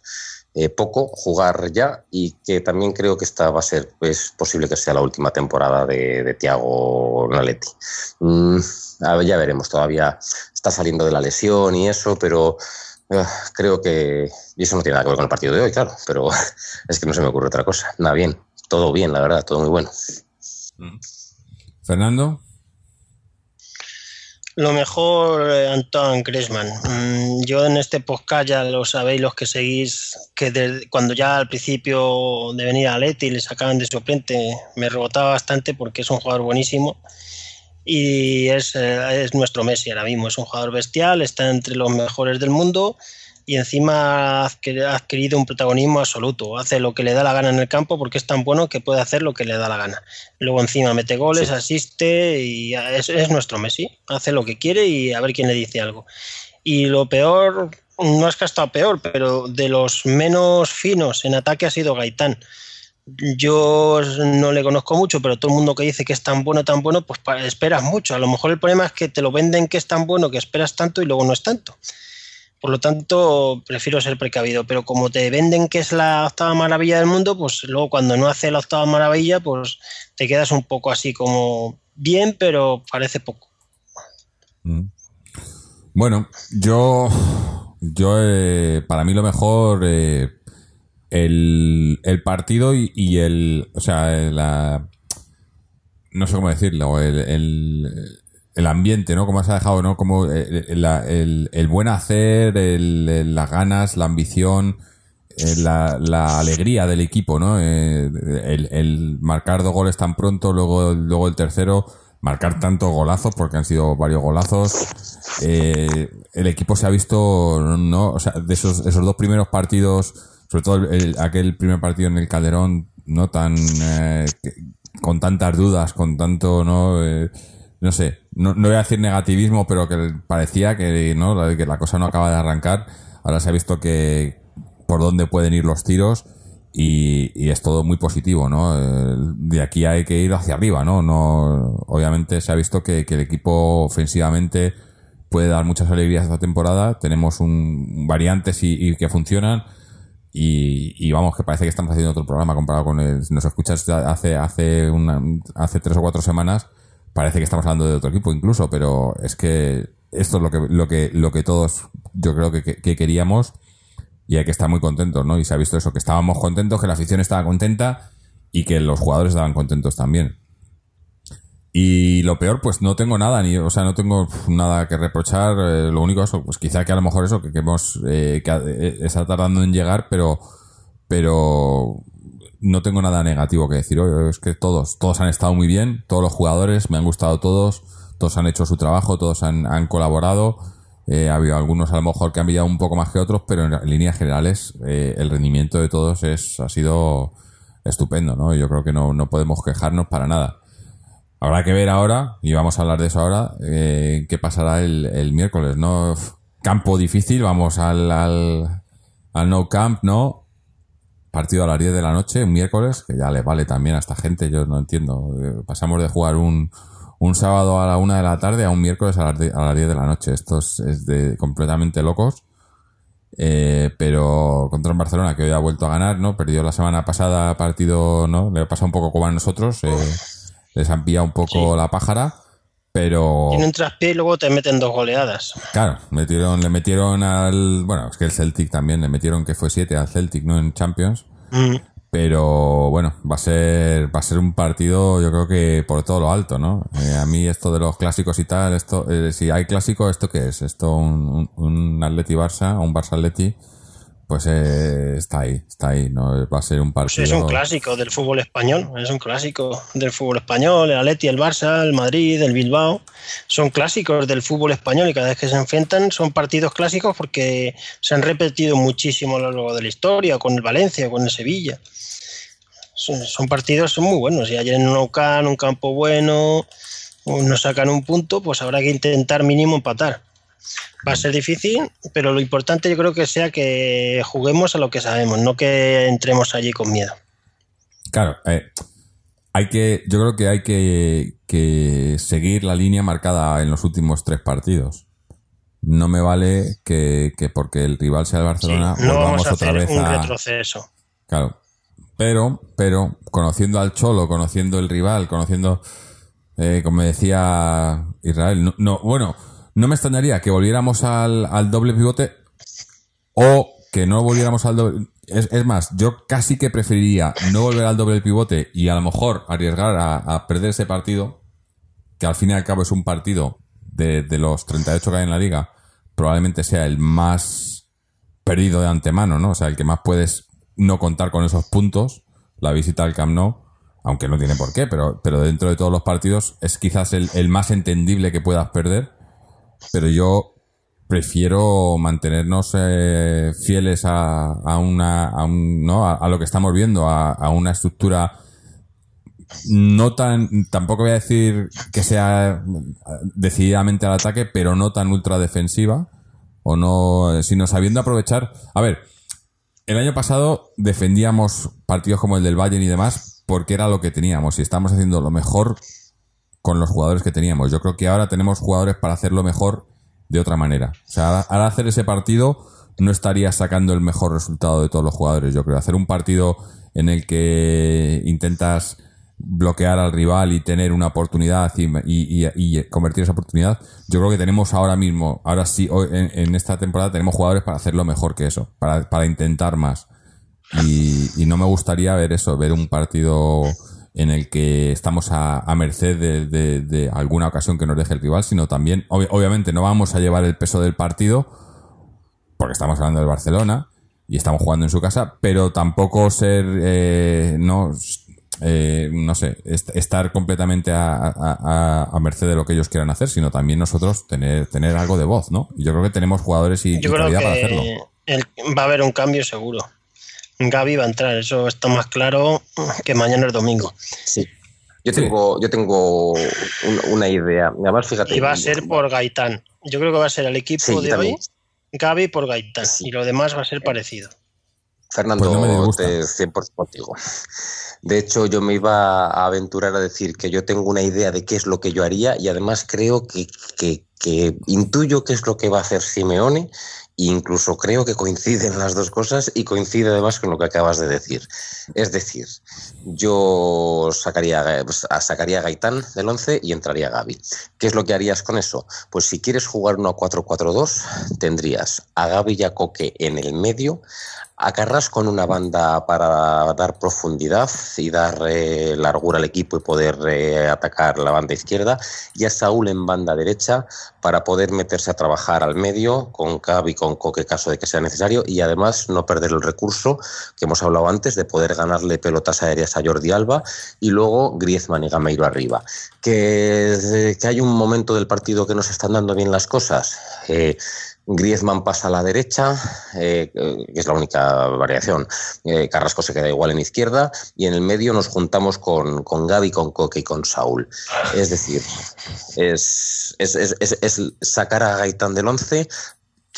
eh, poco jugar ya y que también creo que esta va a ser, es posible que sea la última temporada de, Tiago Naletti. Mm, ya veremos, todavía está saliendo de la lesión y eso, pero creo que, y eso no tiene nada que ver con el partido de hoy, claro, pero (laughs) es que no se me ocurre otra cosa. Nada bien, todo bien, la verdad, todo muy bueno. Fernando. Lo mejor, eh, Antoine Griezmann. Mm, yo en este podcast ya lo sabéis los que seguís, que de, cuando ya al principio de venir a Leti le sacaban de suplente, me rebotaba bastante porque es un jugador buenísimo y es, eh, es nuestro Messi ahora mismo. Es un jugador bestial, está entre los mejores del mundo y encima ha adquirido un protagonismo absoluto. Hace lo que le da la gana en el campo porque es tan bueno que puede hacer lo que le da la gana. Luego encima mete goles, sí. asiste y es, es, nuestro Messi. Hace lo que quiere y a ver quién le dice algo. Y lo peor, no es que ha estado peor, pero de los menos finos en ataque ha sido Gaitán. Yo no le conozco mucho, pero todo el mundo que dice que es tan bueno, tan bueno, pues esperas mucho. A lo mejor el problema es que te lo venden que es tan bueno que esperas tanto y luego no es tanto Por lo tanto, prefiero ser precavido. Pero como te venden que es la octava maravilla del mundo, pues luego cuando no hace la octava maravilla, pues te quedas un poco así como bien, pero parece poco. Mm. Bueno, yo, yo eh, para mí lo mejor eh, el, el partido y, y el, o sea, la, no sé cómo decirlo, el, el, ambiente, ¿no? Cómo se ha dejado, ¿no? Como el, la- el- el buen hacer, el- las ganas, la ambición, eh, la, la alegría del equipo, ¿no? Eh, el, el marcar dos goles tan pronto, luego, luego el tercero, marcar tantos golazos, porque han sido varios golazos. Eh, el equipo se ha visto, ¿no? O sea, de esos, esos dos primeros partidos, sobre todo el- el- aquel primer partido en el Calderón, no tan eh, con tantas dudas, con tanto, ¿no? Eh, no sé, no, no voy a decir negativismo, pero que parecía que, ¿no? Que la cosa no acaba de arrancar. Ahora se ha visto que por dónde pueden ir los tiros y, y es todo muy positivo, ¿no? De aquí hay que ir hacia arriba, ¿no? no obviamente se ha visto que, que el equipo ofensivamente puede dar muchas alegrías esta temporada. Tenemos un variantes y, y que funcionan. Y, y vamos, que parece que estamos haciendo otro programa comparado con el. Nos escuchas hace, hace, una, hace tres o cuatro semanas, parece que estamos hablando de otro equipo incluso, pero es que esto es lo que, lo que, lo que todos yo creo que, que- que queríamos y hay que estar muy contentos, ¿no? Y se ha visto eso, que estábamos contentos, que la afición estaba contenta y que los jugadores estaban contentos también. Y lo peor, pues no tengo nada, ni, o sea, no tengo nada que reprochar. eh, lo único eso, pues quizá que a lo mejor eso, que, que hemos, eh, que eh, está tardando en llegar, pero, pero no tengo nada negativo que decir. Oye, es que todos, todos han estado muy bien, todos los jugadores, me han gustado todos, todos han hecho su trabajo, todos han, han colaborado. Eh, ha habido algunos a lo mejor que han brillado un poco más que otros, pero en, en líneas generales eh, el rendimiento de todos es, ha sido estupendo, ¿no? Yo creo que no, no podemos quejarnos para nada. Habrá que ver ahora, y vamos a hablar de eso ahora, eh, qué pasará el, el miércoles, ¿no? Campo difícil, vamos al, al, al No Camp, ¿no? Partido a las 10 de la noche, un miércoles, que ya le vale también a esta gente, yo no entiendo. Eh, Pasamos de jugar un, un sábado a la 1 de la tarde a un miércoles a las, a las 10 de la noche. Esto es, es de completamente locos. Eh, pero contra el Barcelona, que hoy ha vuelto a ganar, ¿no? Perdió la semana pasada partido, ¿no? Le ha pasado un poco como a nosotros. eh, les han pillado un poco Sí. la pájara. Pero, Tiene un traspié y luego te meten dos goleadas. claro, metieron, le metieron al. Bueno, es que el Celtic también, le metieron que fue 7 al Celtic, ¿no? En Champions. Mm. Pero bueno, va a ser va a ser un partido, yo creo que por todo lo alto, ¿no? Eh, a mí esto de los clásicos y tal, esto eh, si hay clásico, ¿esto qué es? Esto un, un, un Atleti Barça, un Barça Atleti, pues eh, está ahí, está ahí, ¿no? Va a ser un Pues partido. es un clásico del fútbol español, es un clásico del fútbol español, el Atleti, el Barça, el Madrid, el Bilbao, son clásicos del fútbol español y cada vez que se enfrentan son partidos clásicos porque se han repetido muchísimo a lo largo de la historia, con el Valencia, con el Sevilla. Son, son partidos muy buenos y ayer en Nou Camp, un campo bueno, nos sacan un punto, pues habrá que intentar mínimo empatar. Va a ser difícil, pero lo importante yo creo que sea que juguemos a lo que sabemos, no que entremos allí con miedo. Claro, eh, hay que, yo creo que hay que, que seguir la línea marcada en los últimos tres partidos. No me vale que, que porque el rival sea el Barcelona Sí, no vamos a otra hacer vez un a, retroceso. Claro. Pero, pero, conociendo al Cholo, conociendo el rival, conociendo, eh, como decía Israel, no, no- bueno, no me extrañaría que volviéramos al, al doble pivote o que no volviéramos al doble. Es, es más, yo casi que preferiría no volver al doble pivote y a lo mejor arriesgar a, perder ese partido, que al fin y al cabo es un partido de, de los 38 que hay en la liga, probablemente sea el más perdido de antemano, ¿no? O sea, el que más puedes no contar con esos puntos, la visita al Camp Nou, aunque no tiene por qué, pero, pero dentro de todos los partidos es quizás el, el más entendible que puedas perder, pero yo prefiero mantenernos eh, fieles a, a una a, un, ¿no? a, lo que estamos viendo, a, a una estructura no tan, tampoco voy a decir que sea decididamente al ataque, pero no tan ultra defensiva, o no, sino sabiendo aprovechar. A ver, el año pasado defendíamos partidos como el del Bayern y demás porque era lo que teníamos y estamos haciendo lo mejor con los jugadores que teníamos. Yo creo que ahora tenemos jugadores para hacerlo mejor de otra manera. O sea, al hacer ese partido no estaría sacando el mejor resultado de todos los jugadores, yo creo. Hacer un partido en el que intentas bloquear al rival y tener una oportunidad y, y, y, convertir esa oportunidad, yo creo que tenemos ahora mismo, ahora sí, hoy, en, en, esta temporada tenemos jugadores para hacerlo mejor que eso, para, para intentar más. Y, y, no me gustaría ver eso, ver un partido en el que estamos a, a merced de, de, de, alguna ocasión que nos deje el rival, sino también, ob obviamente, no vamos a llevar el peso del partido, porque estamos hablando del Barcelona y estamos jugando en su casa, pero tampoco ser, eh, no, eh, no sé, est estar completamente a, a, a, merced de lo que ellos quieran hacer, sino también nosotros tener, tener algo de voz, ¿no? Yo creo que tenemos jugadores y, yo y para hacerlo. El, va a haber un cambio seguro. Gaby va a entrar, eso está más claro que mañana es domingo. Sí. Yo tengo, sí. yo tengo un, una idea. Además, fíjate. Y va a ser por Gaitán. Yo creo que va a ser el equipo Sí, de también. hoy, Gaby por Gaitán. Sí. Y lo demás va a ser parecido. Fernando, Pues no me disgusta. te 100% contigo. De hecho, yo me iba a aventurar a decir que yo tengo una idea de qué es lo que yo haría y además creo que, que, que intuyo qué es lo que va a hacer Simeone incluso creo que coinciden las dos cosas y coincide además con lo que acabas de decir. Es decir, yo sacaría, pues, sacaría a Gaitán del 11 y entraría Gaby. ¿Qué es lo que harías con eso? Pues si quieres jugar uno a 4-4-2, tendrías a Gaby y a Coque en el medio, a Carras con una banda para dar profundidad y dar largura al equipo y poder eh, atacar la banda izquierda, y a Saúl en banda derecha para poder meterse a trabajar al medio con Gaby, con Coque, caso de que sea necesario, y además no perder el recurso que hemos hablado antes de poder ganarle pelotas aéreas a Jordi Alba y luego Griezmann y Gameiro arriba. Que, que hay un momento del partido que nos están dando bien las cosas. Eh, Griezmann pasa a la derecha, eh, que es la única variación. Eh, Carrasco se queda igual en izquierda y en el medio nos juntamos con, con Gaby, con Coque y con Saúl. Es decir, es, es, es, es sacar a Gaitán del 11,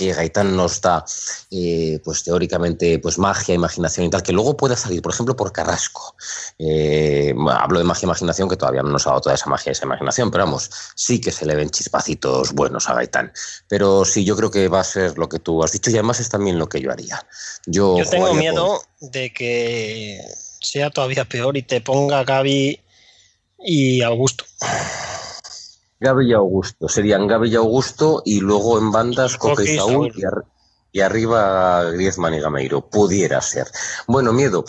que Gaitán nos da, eh, pues teóricamente, pues magia, imaginación y tal, que luego pueda salir, por ejemplo, por Carrasco. Eh, hablo de magia, imaginación, que todavía no nos ha dado toda esa magia, esa imaginación, pero vamos, sí que se le ven chispacitos buenos a Gaitán. Pero sí, yo creo que va a ser lo que tú has dicho y además es también lo que yo haría. Yo, yo tengo miedo con... de que sea todavía peor y te ponga Gaby y Augusto. Gaby y Augusto. Serían Gaby y Augusto y luego en bandas Coque y Saúl y, ar y, arriba Griezmann y Gameiro. Pudiera ser. Bueno, miedo.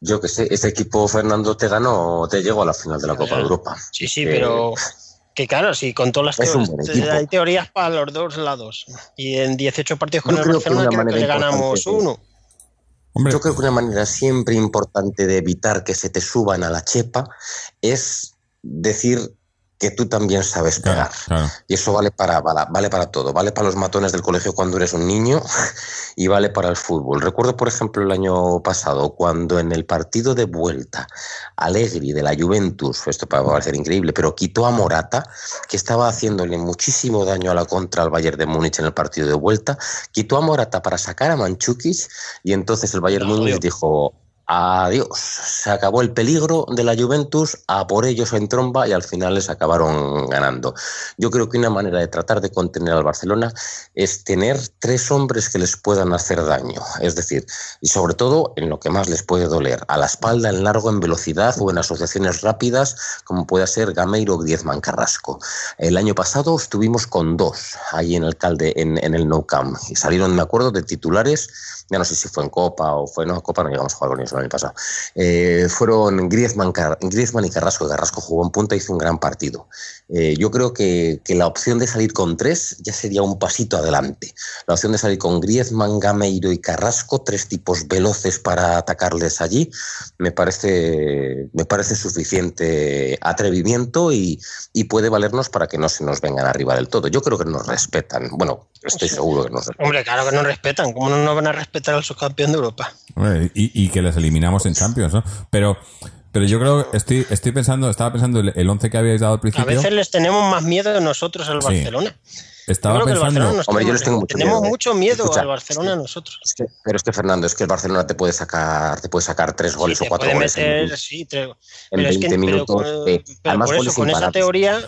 Yo que sé, ese equipo Fernando te ganó, te llegó a la final de la Copa de Europa. Sí, sí, eh, pero que claro, sí, con todas las teorías, hay teorías para los dos lados. Y en 18 partidos con Yo el Barcelona creo que le ganamos uno. Hombre. Yo creo que una manera siempre importante de evitar que se te suban a la chepa es decir que tú también sabes pegar. Claro, claro. Y eso vale para, vale, vale para todo. Vale para los matones del colegio cuando eres un niño (laughs) y vale para el fútbol. Recuerdo, por ejemplo, el año pasado, cuando en el partido de vuelta, Allegri de la Juventus, esto va a parecer increíble, pero quitó a Morata, que estaba haciéndole muchísimo daño a la contra al Bayern de Múnich en el partido de vuelta, quitó a Morata para sacar a Manchukis y entonces el Bayern no, Múnich dijo, Adiós. Se acabó el peligro de la Juventus, a por ellos en tromba y al final les acabaron ganando. Yo creo que una manera de tratar de contener al Barcelona es tener tres hombres que les puedan hacer daño. Es decir, y sobre todo en lo que más les puede doler, a la espalda, en largo, en velocidad o en asociaciones rápidas, como pueda ser Gameiro Griezmann Carrasco. El año pasado estuvimos con dos ahí en el Calde, en, el Nou Camp, y salieron, me acuerdo, de titulares ya no sé si fue en Copa o fue no Copa no llegamos a jugar con ellos el año pasado eh, fueron Griezmann, Car Griezmann y Carrasco. Carrasco jugó en punta y hizo un gran partido. Eh, yo creo que, que, la opción de salir con tres ya sería un pasito adelante. La opción de salir con Griezmann Gameiro y Carrasco tres tipos veloces para atacarles allí me parece me parece suficiente atrevimiento y, y puede valernos para que no se nos vengan arriba del todo. Yo creo que nos respetan. Bueno estoy seguro que nos respetan. Hombre claro que nos respetan. Cómo no nos van a respetar al subcampeón de Europa. Y, y, que les eliminamos en Champions, ¿no? Pero, pero yo creo, estoy, estoy pensando, estaba pensando el 11 que habíais dado al principio. A veces les tenemos más miedo nosotros al sí. Barcelona. Estaba pensando. Hombre, yo les tengo mucho tenemos miedo, mucho miedo Escucha, al Barcelona es que, nosotros. Es que, pero es que Fernando, es que el Barcelona te puede sacar, te puede sacar tres goles sí, o cuatro goles meter, en, sí, tres, en 20 es que, minutos. Pero, eh, pero por eso, con esa teoría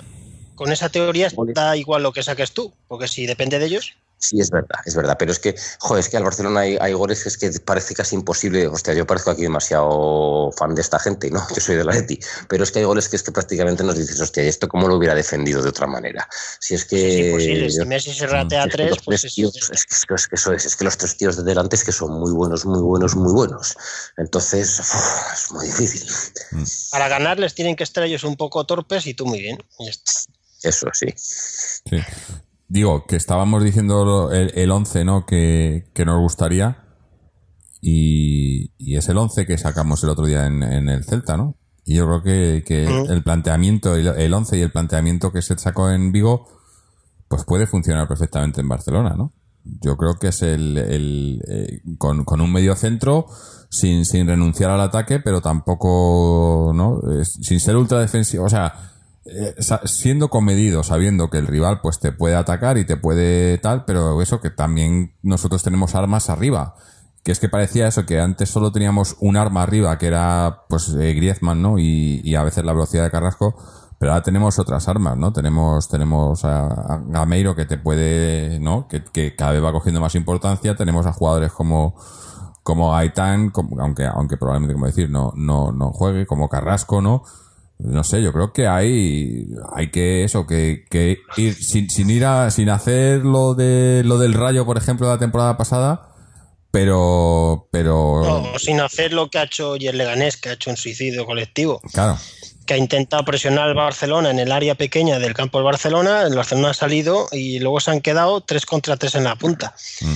con esa teoría da igual lo que saques tú, porque si depende de ellos. Sí, es verdad, es verdad. Pero es que, joder, es que al Barcelona hay, hay goles que es que parece casi imposible. Hostia, yo parezco aquí demasiado fan de esta gente, ¿no? Yo soy de la Leti. Pero es que hay goles que es que prácticamente nos dices, hostia, ¿y esto cómo lo hubiera defendido de otra manera? Si es que. Es imposible. Si Messi se ratea tres, pues es- tíos- es, que, es que eso es, es que los tres tíos de delante es que son muy buenos, muy buenos, muy buenos. Entonces, uf, es muy difícil. para ganarles tienen que estar ellos un poco torpes y tú muy bien. Eso sí. Sí. Digo, que estábamos diciendo el, el 11, ¿no? Que, que nos gustaría. Y, y es el 11 que sacamos el otro día en, en el Celta, ¿no? Y yo creo que, que el planteamiento, el, el 11 y el planteamiento que se sacó en Vigo, pues puede funcionar perfectamente en Barcelona, ¿no? Yo creo que es el, el eh, con, con un medio centro sin, sin renunciar al ataque, pero tampoco, ¿no? Sin ser ultra defensivo, o sea, eh, siendo comedido, sabiendo que el rival pues te puede atacar y te puede tal, pero eso que también nosotros tenemos armas arriba. Que es que parecía eso, que antes solo teníamos un arma arriba, que era pues eh, Griezmann, ¿no? Y, y a veces la velocidad de Carrasco, pero ahora tenemos otras armas, ¿no? Tenemos, tenemos a, Gameiro que te puede, ¿no? Que, que cada vez va cogiendo más importancia, tenemos a jugadores como, como Gaitán, como- aunque, aunque probablemente, como decir, no, no, no juegue, como Carrasco, ¿no? No sé, yo creo que hay, hay que eso, que, que ir sin, sin ir a, sin hacer lo de, lo del rayo, por ejemplo, de la temporada pasada, pero, pero, No, sin hacer lo que ha hecho hoy el Leganés, que ha hecho un suicidio colectivo, claro, que ha intentado presionar al Barcelona en el área pequeña del campo del Barcelona, el Barcelona ha salido y luego se han quedado tres contra tres en la punta. Mm,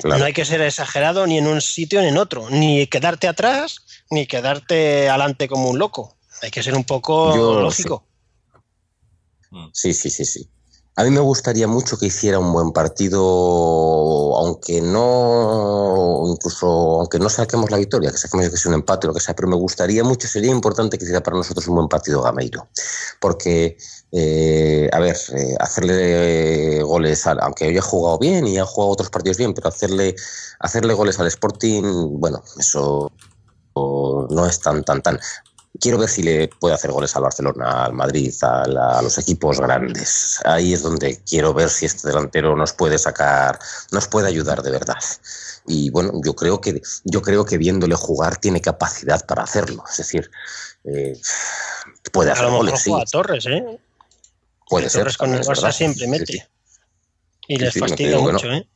Claro. No hay que ser exagerado ni en un sitio ni en otro, ni quedarte atrás, ni quedarte adelante como un loco. Hay que ser un poco Yo lógico. Sí, sí, sí, sí. A mí me gustaría mucho que hiciera un buen partido, aunque no, incluso aunque no saquemos la victoria, que saquemos que sea un empate o lo que sea, pero me gustaría mucho, sería importante que hiciera para nosotros un buen partido Gameiro, porque, eh, a ver, eh, hacerle eh, goles, al, aunque hoy ha jugado bien y ha jugado otros partidos bien, pero hacerle, hacerle goles al Sporting, bueno, eso no es tan, tan, tan. Quiero ver si le puede hacer goles al Barcelona, al Madrid, a, la- a los equipos grandes. Ahí es donde quiero ver si este delantero nos puede sacar, nos puede ayudar de verdad. Y bueno, yo creo que yo creo que viéndole jugar tiene capacidad para hacerlo. Es decir, eh, puede A hacer lo mejor goles, sí, juega Torres, ¿eh? puede ser. Torres con el Barça siempre mete. sí. Y les fastidia mucho. ¿eh?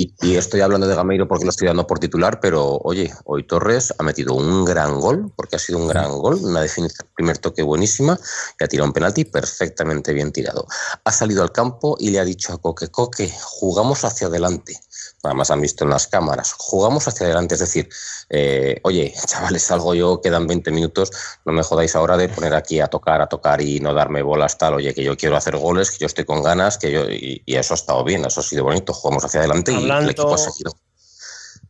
Y, estoy hablando de Gameiro porque lo estoy dando por titular, pero oye, hoy Torres ha metido un gran gol, porque ha sido un gran gol, una definición, primer toque buenísima, y ha tirado un penalti perfectamente bien tirado. Ha salido al campo y le ha dicho a Coque, Coque, jugamos hacia adelante. Además han visto en las cámaras, jugamos hacia adelante, es decir, eh, oye, (laughs) chavales, salgo yo, quedan 20 minutos, no me jodáis ahora de poner aquí a tocar, a tocar y no darme bolas tal, oye, que yo quiero hacer goles, que yo estoy con ganas, que yo, y, y eso ha estado bien, eso ha sido bonito, jugamos hacia adelante y el Hablando- equipo ha seguido.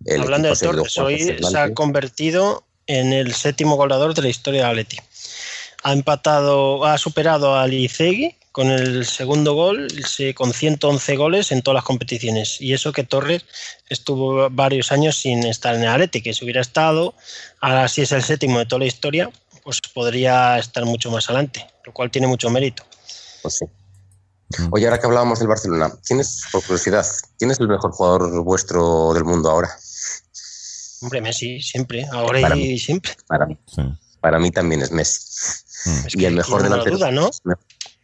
el Hablando de Torres, hoy se ha convertido en el séptimo goleador de la historia de Atleti. Ha empatado, ha superado a Licegui con el segundo gol, con 111 goles en todas las competiciones. Y eso que Torres estuvo varios años sin estar en el Atleti, que si hubiera estado, ahora sí es el séptimo de toda la historia, pues podría estar mucho más adelante, lo cual tiene mucho mérito. Pues sí. Oye, ahora que hablábamos del Barcelona, ¿quién es, por curiosidad, quién es el mejor jugador vuestro del mundo ahora? Hombre, Messi, siempre, ahora Para y mí. siempre. Para mí, sí. para mí también es Messi. Es y el mejor delantero. duda, ¿no?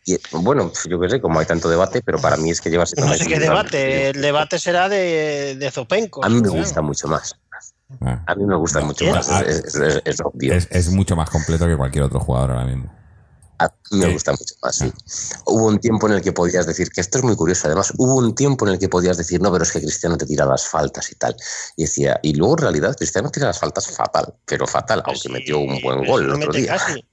Y, bueno, yo qué sé, como hay tanto debate, pero para mí es que lleva siendo No sé qué debate, el debate será de, de Zopenco. A mí me claro. gusta mucho más. Ah. A mí me gusta No, mucho más. Es, es- es- es obvio. Es, es mucho más completo que cualquier otro jugador ahora mismo. A mí me Sí. gusta mucho más, sí. Hubo un tiempo en el que podías decir, que esto es muy curioso, además, hubo un tiempo en el que podías decir, no, pero es que Cristiano te tira las faltas y tal. Y decía, y luego en realidad Cristiano tira las faltas fatal, pero fatal, Pues aunque sí, metió un buen gol el otro día. casi.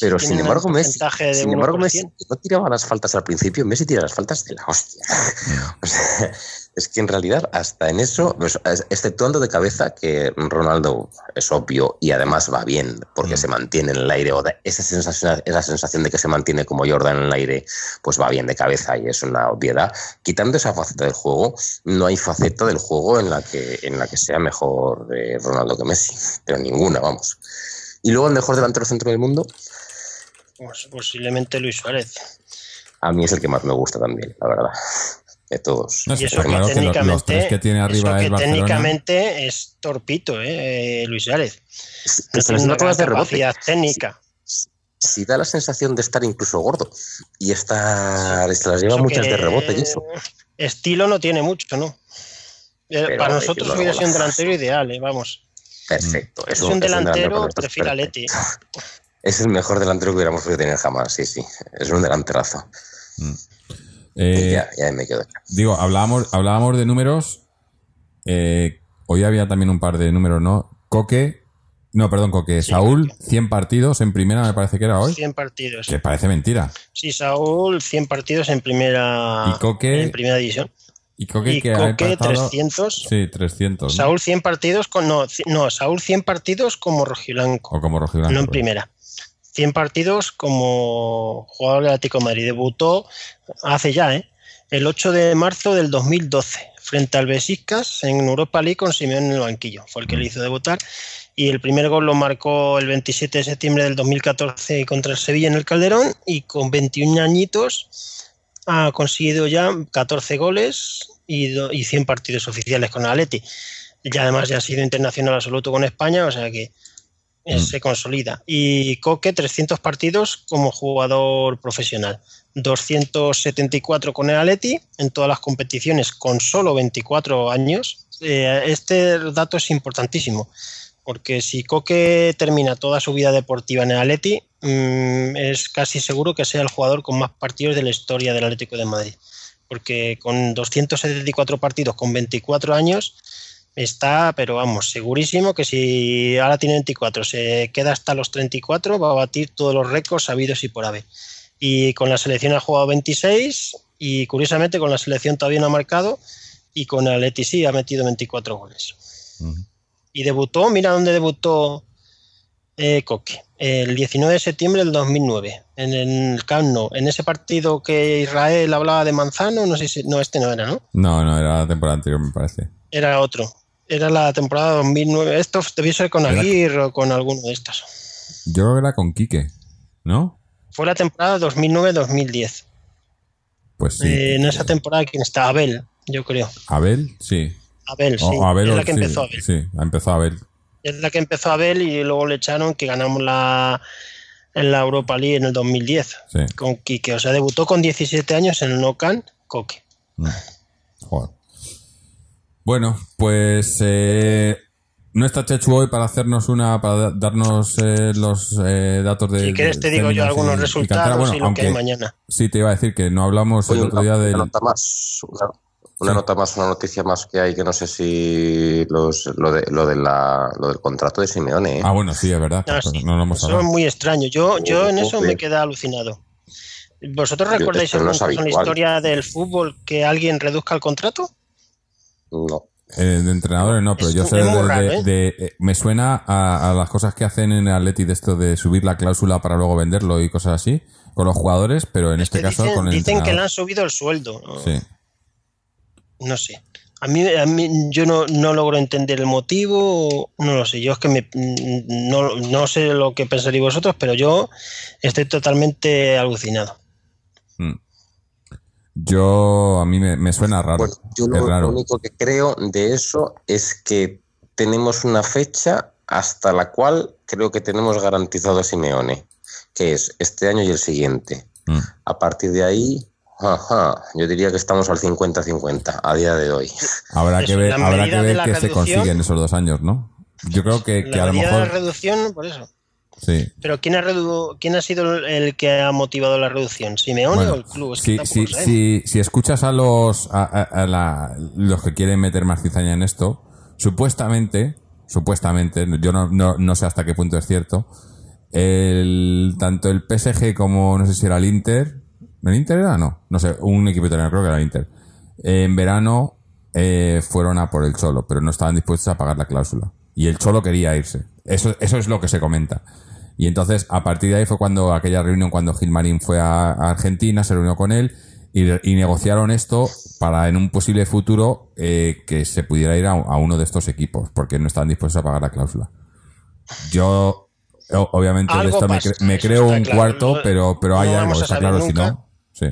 Pero sin embargo, Messi, sin embargo, Messi no tiraba las faltas al principio, Messi tira las faltas de la hostia. (laughs) O sea, es que en realidad hasta en eso, pues, es- exceptuando de cabeza que Ronaldo es obvio y además va bien porque Mm. se mantiene en el aire o da esa sensación, esa sensación de que se mantiene como Jordan en el aire, pues va bien de cabeza y es una obviedad. Quitando esa faceta del juego, no hay faceta del juego en la que, en la que sea mejor eh, Ronaldo que Messi, pero ninguna, vamos. Y luego el mejor delantero centro del mundo, Pues posiblemente Luis Suárez. A mí es el que más me gusta también, la verdad. De todos. No, Y eso claro que que lo- los tres que tiene arriba eso que el Barcelona. técnicamente es torpito, ¿eh? Luis Suárez. Es No tiene una de capacidad técnica. Si da la sensación de estar incluso gordo. Y está, se las lleva Eso muchas de rebote y eso. Estilo no tiene mucho, ¿no? Eh, Pero Para nosotros hubiera sido un delantero ideal, ¿eh? vamos. Perfecto. Es, un delantero, prefiero a Leti. Es el mejor delantero que hubiéramos podido tener jamás, sí, sí. Es un delanterazo. Y Eh, ya, ya me quedo. Digo, hablábamos, hablábamos de números. eh, hoy había también un par de números, ¿no? Coque. No, perdón, Coque. Sí, Saúl, Coque. 100 partidos en primera, me parece que era hoy. 100 partidos. Que parece mentira. Sí, Saúl, 100 partidos en primera, Y Coque- en primera división. Y Coque Y que Coque, empatado- 300. Sí, 300. ¿no? Saúl 100 partidos con no, no, Saúl 100 partidos como rojiblanco, O como rojiblanco. no en primera. 100 partidos como jugador del Atlético de Madrid. Debutó hace ya, ¿eh? El 8 de marzo del 2012 frente al Besiktas en Europa League con Simeone en el banquillo. Fue el que le hizo debutar y el primer gol lo marcó el 27 de septiembre del 2014 contra el Sevilla en el Calderón y con 21 añitos ha conseguido ya 14 goles y, do- y 100 partidos oficiales con el Atleti. Y además ya ha sido internacional absoluto con España, o sea que Mm. se consolida. Y Coque, 300 partidos como jugador profesional. 274 con el Atleti en todas las competiciones con solo 24 años. Eh, este dato es importantísimo porque si Coque termina toda su vida deportiva en el Atleti, mm, es casi seguro que sea el jugador con más partidos de la historia del Atlético de Madrid. Porque con 274 partidos con 24 años está, pero vamos, segurísimo que si ahora tiene 24, se queda hasta los 34, va a batir todos los récords sabidos y por haber. Y con la selección ha jugado 26 y curiosamente con la selección todavía no ha marcado y con el Atleti sí ha metido 24 goles. Y debutó, mira dónde debutó eh, Coque, el 19 de septiembre del 2009, en el Camp Nou, en ese partido que Israel hablaba de Manzano, no sé si, no, este no era, ¿no? No, no, era la temporada anterior, me parece. Era otro. Era la temporada 2009. Esto debió ser con Era- Aguirre o con alguno de estos. Yo creo que era con Quique, ¿no? Fue la temporada 2009-2010. Pues sí. Eh, en esa temporada, ¿quién está? Abel, yo creo. Abel, sí. Abel, sí. O Abel, es la que sí, empezó Abel. Sí, empezó Abel. Es la que empezó Abel y luego le echaron que ganamos la en la Europa League en el 2010 Sí. con Quique. O sea, debutó con 17 años en el No Camp Coque. Mm. Joder. Bueno, pues eh, no está Chechu hoy para hacernos una, para da- darnos eh, los eh, datos de. Si quieres te de digo yo algunos y- resultados. Bueno, y lo que hay mañana. sí te iba a decir que no hablamos Oye, el otro día una nota más, una, una Sí. nota más, una noticia más que hay que no sé si los, lo, de, lo, de la, lo del contrato de Simeone. ¿eh? Ah, bueno, sí, es verdad. Sí. No lo hemos Eso es muy extraño. Yo, yo en eso me quedé alucinado. ¿Vosotros Yo- recordáis esto no la historia del fútbol que alguien reduzca el contrato? No. Eh, de entrenadores no, pero Es yo sé de, de- raro, ¿eh? de- eh, me suena a, a las cosas que hacen en el Atleti de esto de subir la cláusula para luego venderlo y cosas así con los jugadores, pero en este caso dicen, con el dicen que le han subido el sueldo. ¿no? Sí. No sé. A mí, a mí yo no, no logro entender el motivo, no lo sé. Yo es que me, no, no sé lo que pensaréis vosotros, pero yo estoy totalmente alucinado. Mm. Yo, a mí me, me suena raro. Bueno, yo es lo, raro. lo único que creo de eso es que tenemos una fecha hasta la cual creo que tenemos garantizado a Simeone, que es este año y el siguiente. Mm. A partir de ahí, ajá, yo diría que estamos al 50-50 a día de hoy. Habrá Eso, que ver, habrá que ver qué se consigue en esos dos años, ¿no? Yo creo que, que La a lo de la mejor. reducción, por eso. Sí. Pero ¿quién ha, redu- ¿quién ha sido el que ha motivado la reducción? ¿Simeone Bueno, o el club? Es que si, si, si escuchas a los a, a- a la- los que quieren meter más cizaña en esto, supuestamente, supuestamente, yo no, no, no sé hasta qué punto es cierto, el, tanto el PSG como no sé si era el Inter, ¿el Inter era? No, no sé, un equipo italiano, creo que era el Inter. En verano eh, fueron a por el Cholo, pero no estaban dispuestos a pagar la cláusula. Y el Cholo quería irse. Eso, eso es lo que se comenta. Y entonces, a partir de ahí fue cuando aquella reunión, cuando Gilmarín fue a, a Argentina, se reunió con él y, y negociaron esto para en un posible futuro eh, que se pudiera ir a, a uno de estos equipos, porque no estaban dispuestos a pagar la cláusula. Yo, obviamente, Algo esto me, cre- creo un claro. cuarto, pero, pero hay no algo, vamos a está claro, si no. Sí.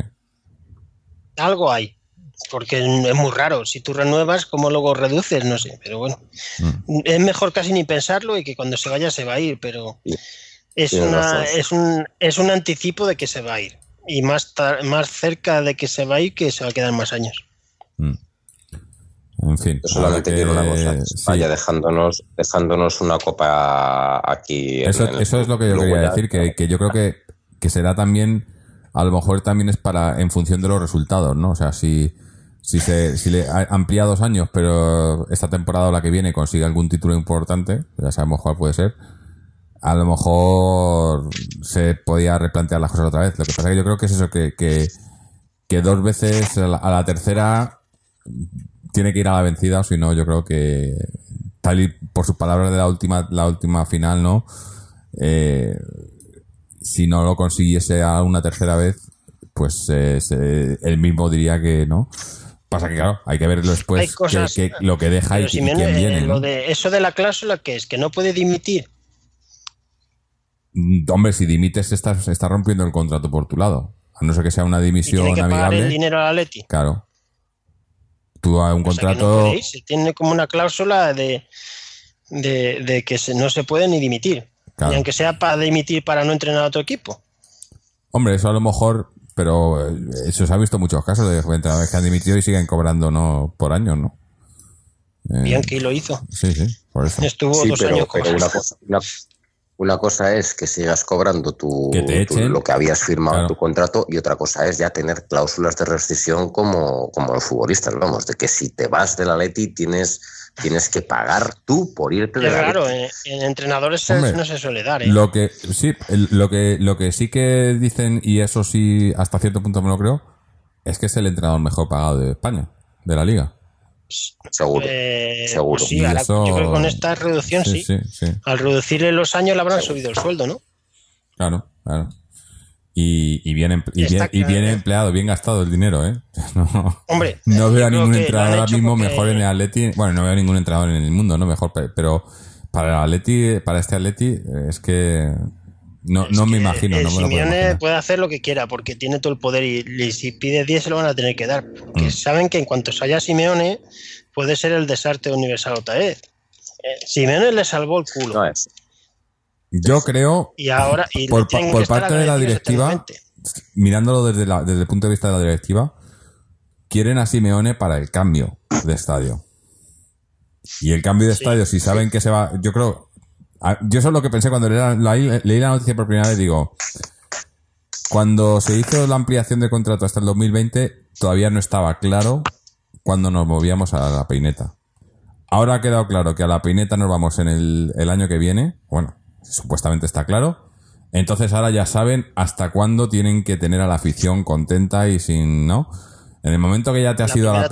algo hay. Porque es muy raro. Si tú renuevas, ¿cómo luego reduces? No sé, pero bueno. Mm. Es mejor casi ni pensarlo y que cuando se vaya se va a ir, pero Sí. es, una, es, un, es un anticipo de que se va a ir. Y más, más cerca de que se va a ir que se va a quedar más años. Mm. En fin. Yo solamente quiero una cosa, sí. vaya dejándonos, dejándonos una copa aquí. Eso, en el eso es lo que yo quería decir, que, que yo creo que, que será también, a lo mejor también es para, en función de los resultados, ¿no? O sea, si, si se, le amplía dos años, pero esta temporada o la que viene consigue algún título importante, ya sabemos cuál puede ser, a lo mejor se podía replantear las cosas otra vez. Lo que pasa es que yo creo que es eso, que, que, dos veces a la, a la tercera tiene que ir a la vencida, o si no, yo creo que tal y por sus palabras de la última, la última final, ¿no? Eh, si no lo consiguiese a una tercera vez, pues eh, se- él mismo diría que no. Pasa que claro, hay que ver después Hay cosas- que- que- lo que deja y, Pero y quién eh, viene. lo ¿no? de, eso de la cláusula que es que no puede dimitir. Mm, Hombre, si dimites estás, estás rompiendo el contrato por tu lado. A no ser que sea una Y dimisión tiene que pagar el amigable. dinero al Atleti. Claro. Tú a un no contrato. irse. Tiene como una cláusula de, de, de que se- no se puede ni dimitir. Claro. Ni aunque sea para dimitir para no entrenar a otro equipo. Hombre, eso a lo mejor, pero eh, eso se ha visto en muchos casos de entrenadores que han dimitido y siguen cobrando no por años, ¿no? Eh, Bianchi lo hizo. Sí, sí, por eso. Estuvo Sí, dos pero, años pero con una, cosa, una, una cosa es que sigas cobrando tu, Que te tu- echen. lo que habías firmado Claro. en tu contrato y otra cosa es ya tener cláusulas de rescisión como, como los futbolistas, vamos, de que si te vas del Atleti tienes, tienes que pagar tú por irte Es del raro, Atleti. eh, en entrenadores Hombre, no se suele dar. ¿eh? Lo que sí, lo que lo que sí que dicen y eso sí hasta cierto punto me lo creo es que es el entrenador mejor pagado de España, de la liga. Seguro. Eh, seguro. pues sí, eso- yo creo que con esta reducción sí. sí, sí, sí. Al reducirle los años le habrán Seguro. subido el sueldo, ¿no? Claro, claro. Y, y bien, y Está bien, y bien claro. empleado, bien gastado el dinero, ¿eh? (laughs) No, Hombre, no veo a ningún entrenador ahora mismo porque- mejor en el Atleti. Bueno, no veo a ningún entrenador en el mundo, ¿no? Mejor, pe- pero para el Atleti, para este Atleti, eh, es que no, Es no me imagino, el no me lo puedo Simeone puede hacer lo que quiera porque tiene todo el poder y, y si pide 10 se lo van a tener que dar. Porque Mm. saben que en cuanto se haya Simeone puede ser el desastre universal otra vez. Eh, Simeone le salvó el culo. No es. Yo creo, Y ahora y Por parte de la directiva, mirándolo desde, la- desde el punto de vista de la directiva, quieren a Simeone para el cambio de estadio. Y el cambio de Sí, estadio, si saben que se va, yo creo, yo eso es lo que pensé cuando leí la, la- leí la noticia por primera vez, digo, cuando se hizo la ampliación de contrato hasta el 2020, todavía no estaba claro cuando nos movíamos a la peineta. Ahora ha quedado claro que a la peineta nos vamos en el, el año que viene. Bueno, supuestamente está claro. Entonces ahora ya saben hasta cuándo tienen que tener a la afición contenta y sin, ¿no? En el momento que ya te has La ido a la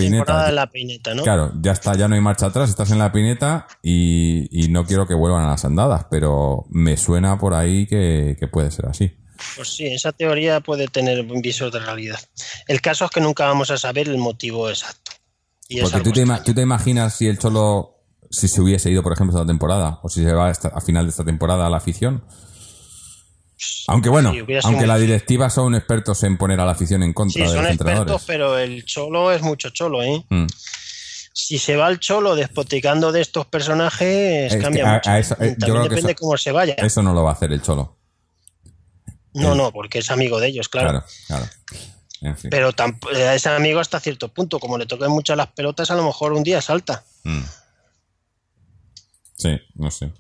peineta, ¿no? claro, ya está, ya no hay marcha atrás, estás en la pineta y, y no quiero que vuelvan a las andadas, pero me suena por ahí que, que puede ser así. Pues sí, esa teoría puede tener un viso de realidad. El caso es que nunca vamos a saber el motivo exacto. Y Porque tú te, tú te imaginas si el Cholo, si se hubiese ido, por ejemplo, esta temporada, o si se va a final de esta temporada a la afición. Aunque bueno, Sí, aunque la directiva son expertos en poner a la afición en contra Sí, de son los expertos, entrenadores. pero el cholo es mucho cholo, ¿eh? Mm. Si se va el cholo despoticando de estos personajes, Es que cambia a- mucho. a eso- eh, yo También que depende eso- cómo se vaya. Eso no lo va a hacer el Cholo. No, eh, no, porque es amigo de ellos, claro. Claro, claro. En fin. Pero eh, es amigo hasta cierto punto. Como le toquen mucho las pelotas, a lo mejor un día salta. Mm. Sí, no sé.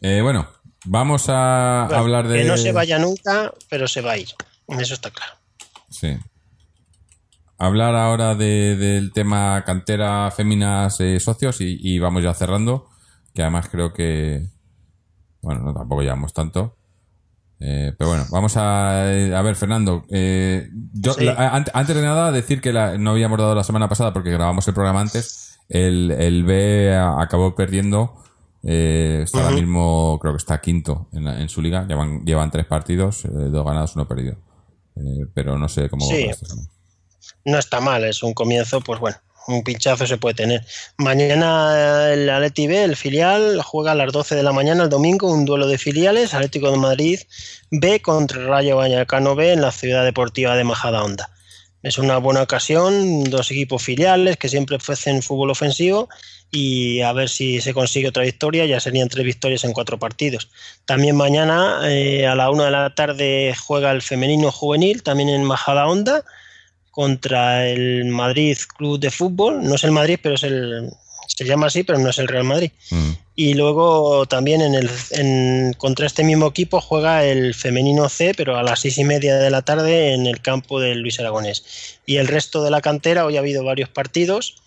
Eh, bueno, vamos a Bueno, hablar de. Que no se vaya nunca, pero se va a ir. Eso está claro. Sí. Hablar ahora de- del tema cantera, féminas, eh, socios y, y vamos ya cerrando. Que además creo que. Bueno, no tampoco llevamos tanto. Eh, pero bueno, vamos a, eh, a ver, Fernando. eh, yo, Sí. la- an- antes de nada, decir que la- no habíamos dado la semana pasada porque grabamos el programa antes. El, el B acabó perdiendo. Eh, está ahora mismo, creo que está quinto en, la- en su liga. Llevan, llevan tres partidos, eh, dos ganados, uno perdido. Eh, pero no sé cómo Sí. No está mal, es un comienzo, pues bueno, un pinchazo se puede tener. Mañana el Atleti B, el filial, juega a las 12 de la mañana el domingo un duelo de filiales, Atlético de Madrid B contra Rayo Vallecano B en la ciudad deportiva de Majadahonda. Es una buena ocasión, dos equipos filiales que siempre ofrecen fútbol ofensivo y a ver si se consigue otra victoria, ya serían tres victorias en cuatro partidos. También mañana eh, a la una de la tarde juega el femenino juvenil, también en Majada Honda, contra el Madrid Club de Fútbol. No es el Madrid, pero es el, se llama así, pero no es el Real Madrid. Mm. Y luego también en el, en- contra este mismo equipo juega el femenino C, pero a las seis y media de la tarde en el campo del Luis Aragonés. Y el resto de la cantera, hoy ha habido varios partidos.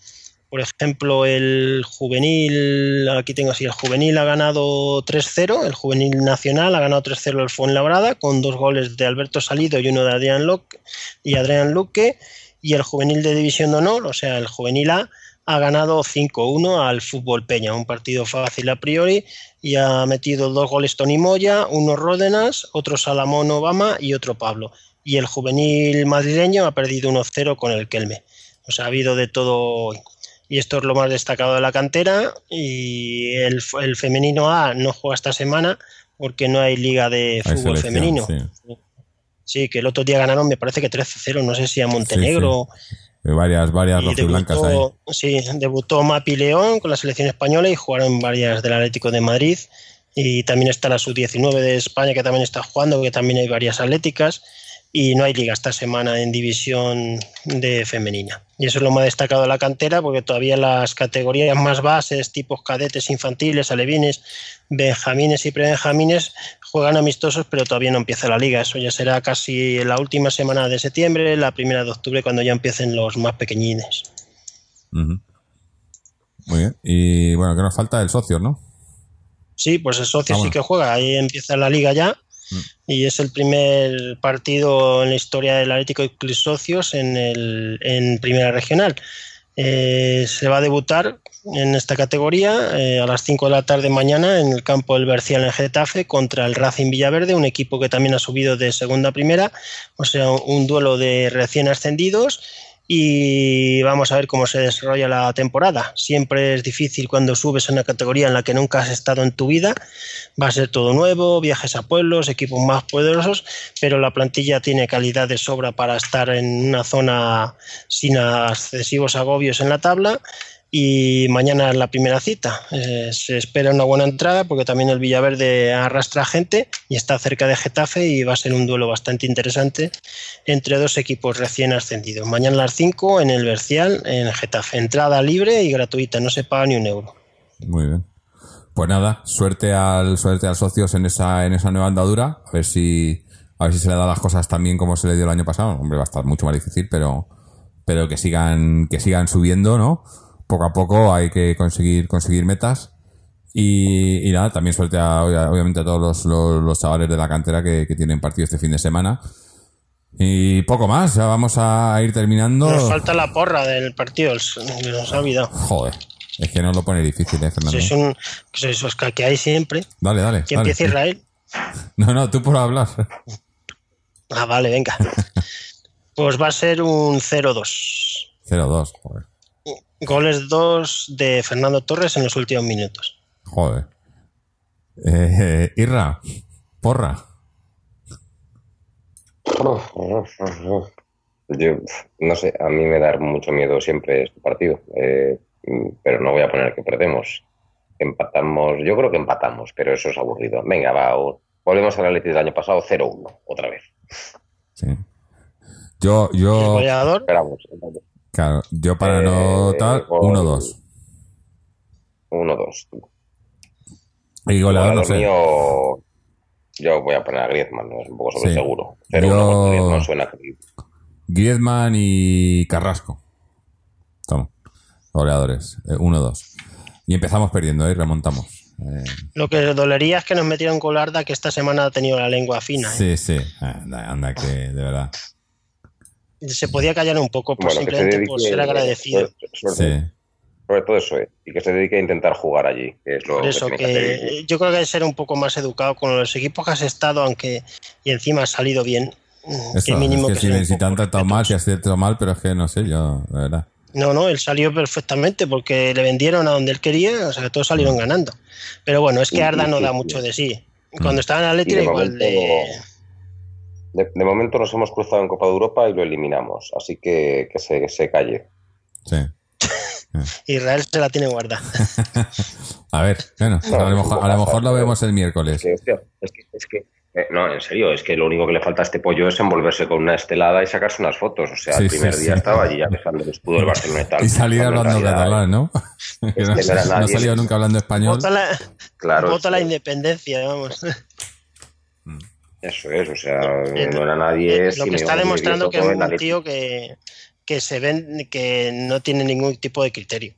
Por ejemplo, el juvenil, aquí tengo así, el juvenil ha ganado 3-0, el juvenil nacional ha ganado 3-0 el Fuenlabrada con dos goles de Alberto Salido y uno de Adrián Luque, y Adrián Luque. Y el juvenil de División de Honor, o sea, el juvenil A, ha ganado 5-1 al Fútbol Peña, un partido fácil a priori, y ha metido dos goles Tony Moya, uno Ródenas, otro Salamón Obama y otro Pablo. Y el juvenil madrileño ha perdido 1-0 con el Kelme. O sea, ha habido de todo. Y esto es lo más destacado de la cantera. Y el, el femenino A no juega esta semana porque no hay liga de Hay fútbol femenino. sí. Sí, que el otro día ganaron, me parece que 13-0, no sé si a Montenegro. Hay Varias, varias rojiblancas ahí. debutó, sí, debutó Mapi León con la selección española y jugaron varias del Atlético de Madrid. Y también está la sub-19 de España que también está jugando, que también hay varias atléticas. Y no hay liga esta semana en división de femenina. Y eso es lo más destacado de la cantera, porque todavía las categorías más bases, tipos cadetes, infantiles, alevines, benjamines y prebenjamines, juegan amistosos, pero todavía no empieza la liga. Eso ya será casi la última semana de septiembre, la primera de octubre, cuando ya empiecen los más pequeñines. Muy bien. Y bueno, ¿qué nos falta? El socio, ¿no? Sí, pues el socio Ah, sí que juega, ahí empieza la liga ya. Y es el primer partido en la historia del Atlético Club Socios en, el, en Primera Regional. Eh, se va a debutar en esta categoría eh, a las 5 de la tarde mañana en el campo del Bercial en Getafe contra el Racing Villaverde, un equipo que también ha subido de segunda a primera, o sea, un duelo de recién ascendidos y vamos a ver cómo se desarrolla la temporada. Siempre es difícil cuando subes a una categoría en la que nunca has estado en tu vida. Va a ser todo nuevo, viajes a pueblos, equipos más poderosos, pero la plantilla tiene calidad de sobra para estar en una zona sin excesivos agobios en la tabla. Y mañana es la primera cita. Eh, se espera una buena entrada porque también el Villaverde arrastra gente y está cerca de Getafe y va a ser un duelo bastante interesante entre dos equipos recién ascendidos. Mañana a las 5 en el Bercial, en Getafe. Entrada libre y gratuita, no se paga ni un euro. Muy bien. Pues nada, suerte al suerte al socios en esa en esa nueva andadura, a ver si a ver si se le da las cosas tan bien como se le dio el año pasado. Hombre, va a estar mucho más difícil, pero pero que sigan que sigan subiendo, ¿no? Poco a poco hay que conseguir conseguir metas y, y nada, también suerte a, obviamente a todos los, los, los chavales de la cantera que, que tienen partido este fin de semana. Y poco más, ya vamos a ir terminando. Nos falta la porra del partido, nos ha olvidado. Joder, es que no lo pone difícil, ¿eh, Fernando? Sois un, sois los que hay siempre. Dale, dale. Que dale. empiece Israel. (laughs) No, no, tú por hablar. Ah, vale, venga. (laughs) Pues va a ser un 0-2. 0-2, joder. Goles 2 de Fernando Torres en los últimos minutos. Joder. Eh, Irra, porra. Yo, no sé, a mí me da mucho miedo siempre este partido, eh, pero no voy a poner que perdemos. Empatamos, yo creo que empatamos, pero eso es aburrido. Venga, va, volvemos al Atlético del año pasado, 0-1, otra vez. Sí. Yo, El yo, goleador, Esperamos. Claro, yo para Eh, no tal, gol- 1-2. 1-2. Y goleador no sé. mío, yo voy a poner a Griezmann, ¿no? es un poco sobre Sí. seguro. 0-1 Yo- Griezmann suena creíble. Griezmann y Carrasco. Toma. Goleadores. Eh, 1-2. Y empezamos perdiendo, ¿eh? Remontamos. Eh, lo que dolería es que nos metieron con Larda que esta semana ha tenido la lengua fina. ¿eh? sí, sí. Anda, anda que, de verdad. Se podía callar un poco, Bueno, se simplemente por ser agradecido. sobre, Sí. sobre todo eso, ¿eh? y que se dedique a intentar jugar allí, que es lo Por eso, que hacer. yo creo que hay que ser un poco más educado con los equipos que has estado, aunque y encima has salido bien. mm, Eso, que mínimo es que si, si te han tratado mal, si has tratado mal, pero es que no sé, yo, de verdad. No, no, él salió perfectamente porque le vendieron a donde él quería, o sea, que todos salieron ganando. Pero bueno, es que Arda no da mucho de sí. Mm. Cuando estaba en Atlético igual de... De, de momento nos hemos cruzado en Copa de Europa y lo eliminamos, así que que se, se calle. Sí. (laughs) Israel se la tiene guardada. (laughs) A ver, bueno, No, a, lo mejor, a lo mejor lo pero- vemos el Es miércoles. que, hostia, es que, es que eh, no, en serio, es que lo único que le falta a este pollo es envolverse con una estelada y sacarse unas fotos. O sea, Sí, el primer sí, día sí. estaba allí ya besando el escudo del (laughs) Barcelona y tal. Y salir hablando realidad, catalán, ¿no? que no, no salido nunca hablando español. Vota la, Claro, vota la independencia, vamos. Eso es, o sea, Eh, no era nadie. Lo que está demostrando que es un tío que, que se ven que no tiene ningún tipo de criterio.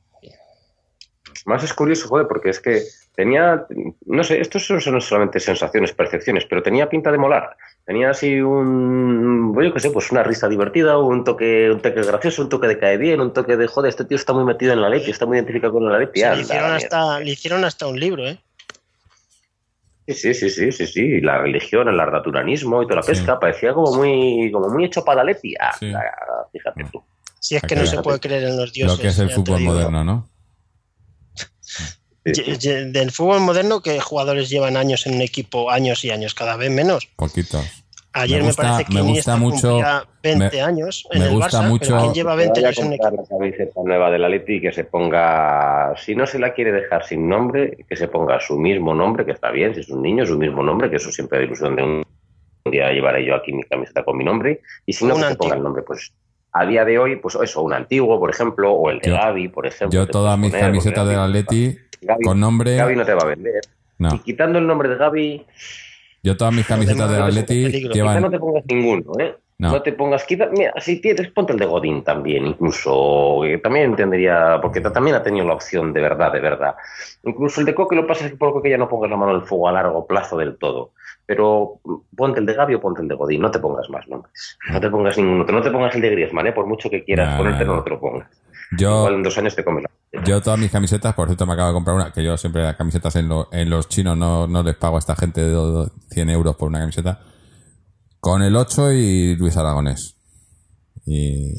Más es curioso, joder, porque es que tenía, no sé, estos son son solamente sensaciones, percepciones, pero tenía pinta de molar. Tenía así un, yo qué sé, pues una risa divertida, un toque, un toque gracioso, un toque de cae bien, un toque de, joder, este tío está muy metido en la Leti, está muy identificado con la Leti. Sí, le, hicieron hasta, le hicieron hasta un libro, ¿eh? Sí, sí, sí, sí, sí, sí, la religión, el ardaturanismo y toda la Sí. pesca, parecía como muy, como muy hecho para la Leti. Ah, Sí. ah, fíjate tú. Si es que Aquí no se puede creer en los dioses. Lo que es el fútbol moderno, ¿no? Del fútbol moderno, que jugadores llevan años en un equipo, años y años, cada vez menos. Poquitos. Ayer Me me, gusta- parece que me gusta mucho- cumplía 20 me- años me el gusta Barça, mucho- pero ¿quién lleva 20 Vaya a años en un comprar equipo? la camiseta nueva del Atleti y que se ponga, si no se la quiere dejar sin nombre, que se ponga su mismo nombre, que está bien, si es un niño, su mismo nombre, que eso siempre da ilusión de un, un día llevaré yo aquí mi camiseta con mi nombre, y si no, que se ponga el nombre, pues a día de hoy, pues eso, un antiguo, por ejemplo, o el de Yo- Gaby, por ejemplo. Yo todas mis camisetas del Atleti Gavi- con nombre... Gaby no te va a vender. Y quitando el nombre de Gaby, yo todas mis camisetas del demás, Atleti peligro. no te pongas ninguno, ¿eh? No. No. te pongas, quizá, mira, si tienes, ponte el de Godín también, incluso, que también entendería, porque ta- también ha tenido la opción de verdad, de verdad. Incluso el de Coque lo pasa es que por que ya no pongas la mano en el fuego a largo plazo del todo. Pero mm, ponte el de Gabi o ponte el de Godín, no te pongas más nombres. No te pongas ninguno, no te pongas el de Griezmann, ¿eh? por mucho que quieras No, ponerte, no, no, no. te lo pongas. Yo, Igual en dos años te comes la... yo todas mis camisetas, por cierto me acabo de comprar una, que yo siempre las camisetas en, lo- en los chinos no, no les pago a esta gente de do- 100 euros por una camiseta, con el 8 y Luis Aragonés. Y,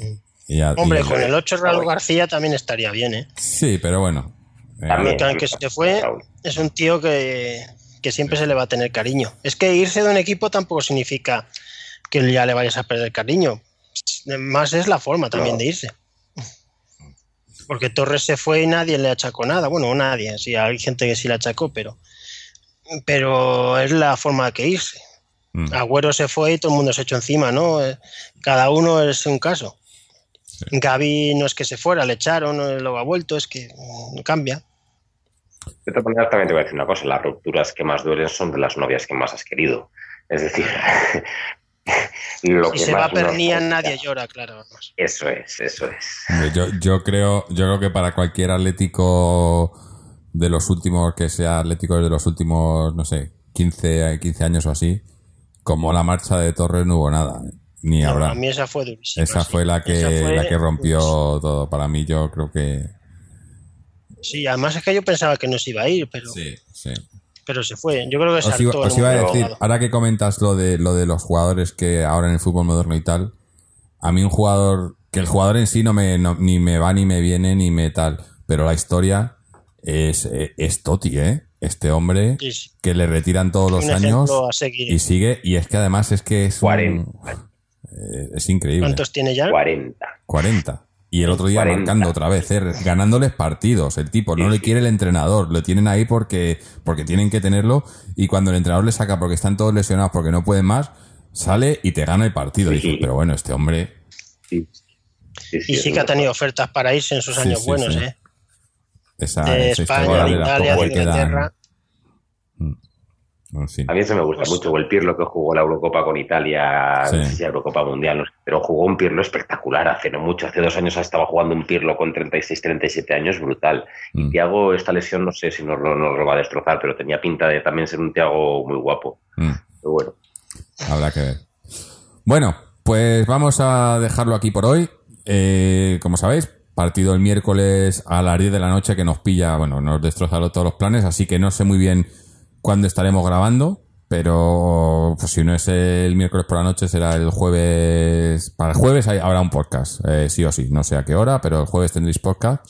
y ya- Hombre, y- con el 8 Raúl García también estaría bien, ¿eh? Sí, pero bueno. Eh, También. Que aunque se fue, es un tío que, que siempre se le va a tener cariño. Es que irse de un equipo tampoco significa que ya le vayas a perder cariño. Más es la forma también No. de irse. Porque Torres se fue y nadie le achacó nada. Bueno, nadie, sí, hay gente que sí le achacó, pero, pero es la forma de que irse. mm. Agüero se fue y todo el mundo se echó encima, ¿no? Eh, Cada uno es un caso. Gaby no es que se fuera, le echaron, no luego ha vuelto, es que cambia. De todas maneras, también te voy a decir una cosa, las rupturas que más duelen son de las novias que más has querido. Es decir, (laughs) (laughs) lo Si que se más va Pernía, nadie llora, claro. vamos. Eso es, eso es. Yo, yo creo, yo creo que para cualquier atlético de los últimos, que sea atlético de los últimos, no sé, 15, 15 años o así, como la marcha de Torres no hubo nada. Ni No, habrá. a mí esa fue durísima. Esa sí. fue la que, Esa fue- la que rompió todo. Para mí, yo creo que. Sí, además es que yo pensaba que no se iba a ir, pero, Sí, sí. Pero se fue. Yo creo que se Os iba, hartó el os iba a mundo decir, abogado. ahora que comentas lo de, lo de los jugadores que ahora en el fútbol moderno y tal, a mí un jugador, que el jugador en sí no me, no- ni me va ni me viene ni me tal, pero la historia es, es Totti, ¿eh? Este hombre Sí, sí. que le retiran todos los años y sigue, y es que además es que es un- 40. eh, es increíble. ¿Cuántos tiene ya? 40. 40. Y el otro día 40. marcando otra vez, eh, ganándoles partidos. El tipo no Sí, le sí. quiere el entrenador, lo tienen ahí porque, porque tienen que tenerlo. Y cuando el entrenador le saca porque están todos lesionados, porque no pueden más, sale y te gana el partido. Y Sí. dices, pero bueno, este hombre. Sí. Sí, Y sí que ha tenido ofertas para irse en sus Sí, años sí, buenos, sí. ¿eh? Esa, De esa España, de Italia, de. Inglaterra. En fin. A mí eso me gusta Pues- mucho. O el Pirlo que jugó la Eurocopa con Italia, Sí. no sé si la Eurocopa Mundial, no sé, pero jugó un Pirlo espectacular hace no mucho. Hace dos años estaba jugando un Pirlo con 36, 37 años, brutal. Mm. Y Thiago, esta lesión, no sé si nos lo, nos lo va a destrozar, pero tenía pinta de también ser un Thiago muy guapo. Mm. Pero bueno. Habrá que ver. Bueno, pues vamos a dejarlo aquí por hoy. Eh, como sabéis, partido el miércoles a las 10 de la noche que nos pilla, bueno, nos destroza todos los planes, así que no sé muy bien cuándo estaremos grabando, pero pues si no es el miércoles por la noche será el jueves. Para el jueves hay- habrá un podcast, eh, sí o sí, no sé a qué hora, pero el jueves tendréis podcast.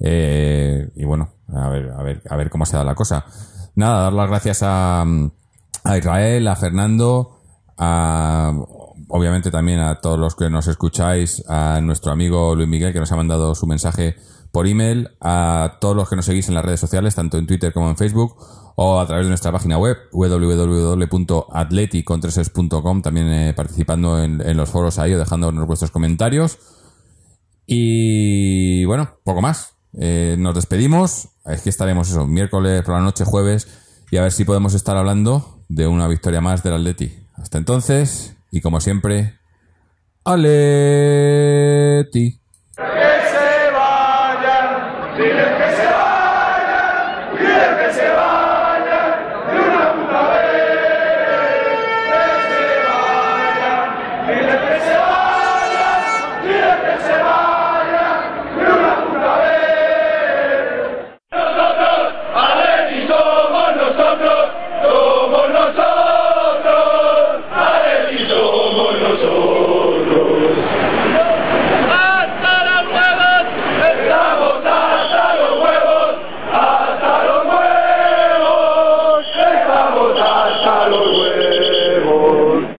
Eh, y bueno, a ver, a ver, a ver cómo se da la cosa. Nada, dar las gracias a, a Israel, a Fernando, a, obviamente también a todos los que nos escucháis, a nuestro amigo Luis Miguel que nos ha mandado su mensaje por email, a todos los que nos seguís en las redes sociales, tanto en Twitter como en Facebook, o a través de nuestra página web www.atleticontreses.com, también eh, participando en, los foros ahí o dejándonos vuestros comentarios. Y bueno, poco más. Eh, nos despedimos. Es que estaremos eso, miércoles por la noche, jueves, y a ver si podemos estar hablando de una victoria más del Atleti. Hasta entonces, y como siempre, Aleti.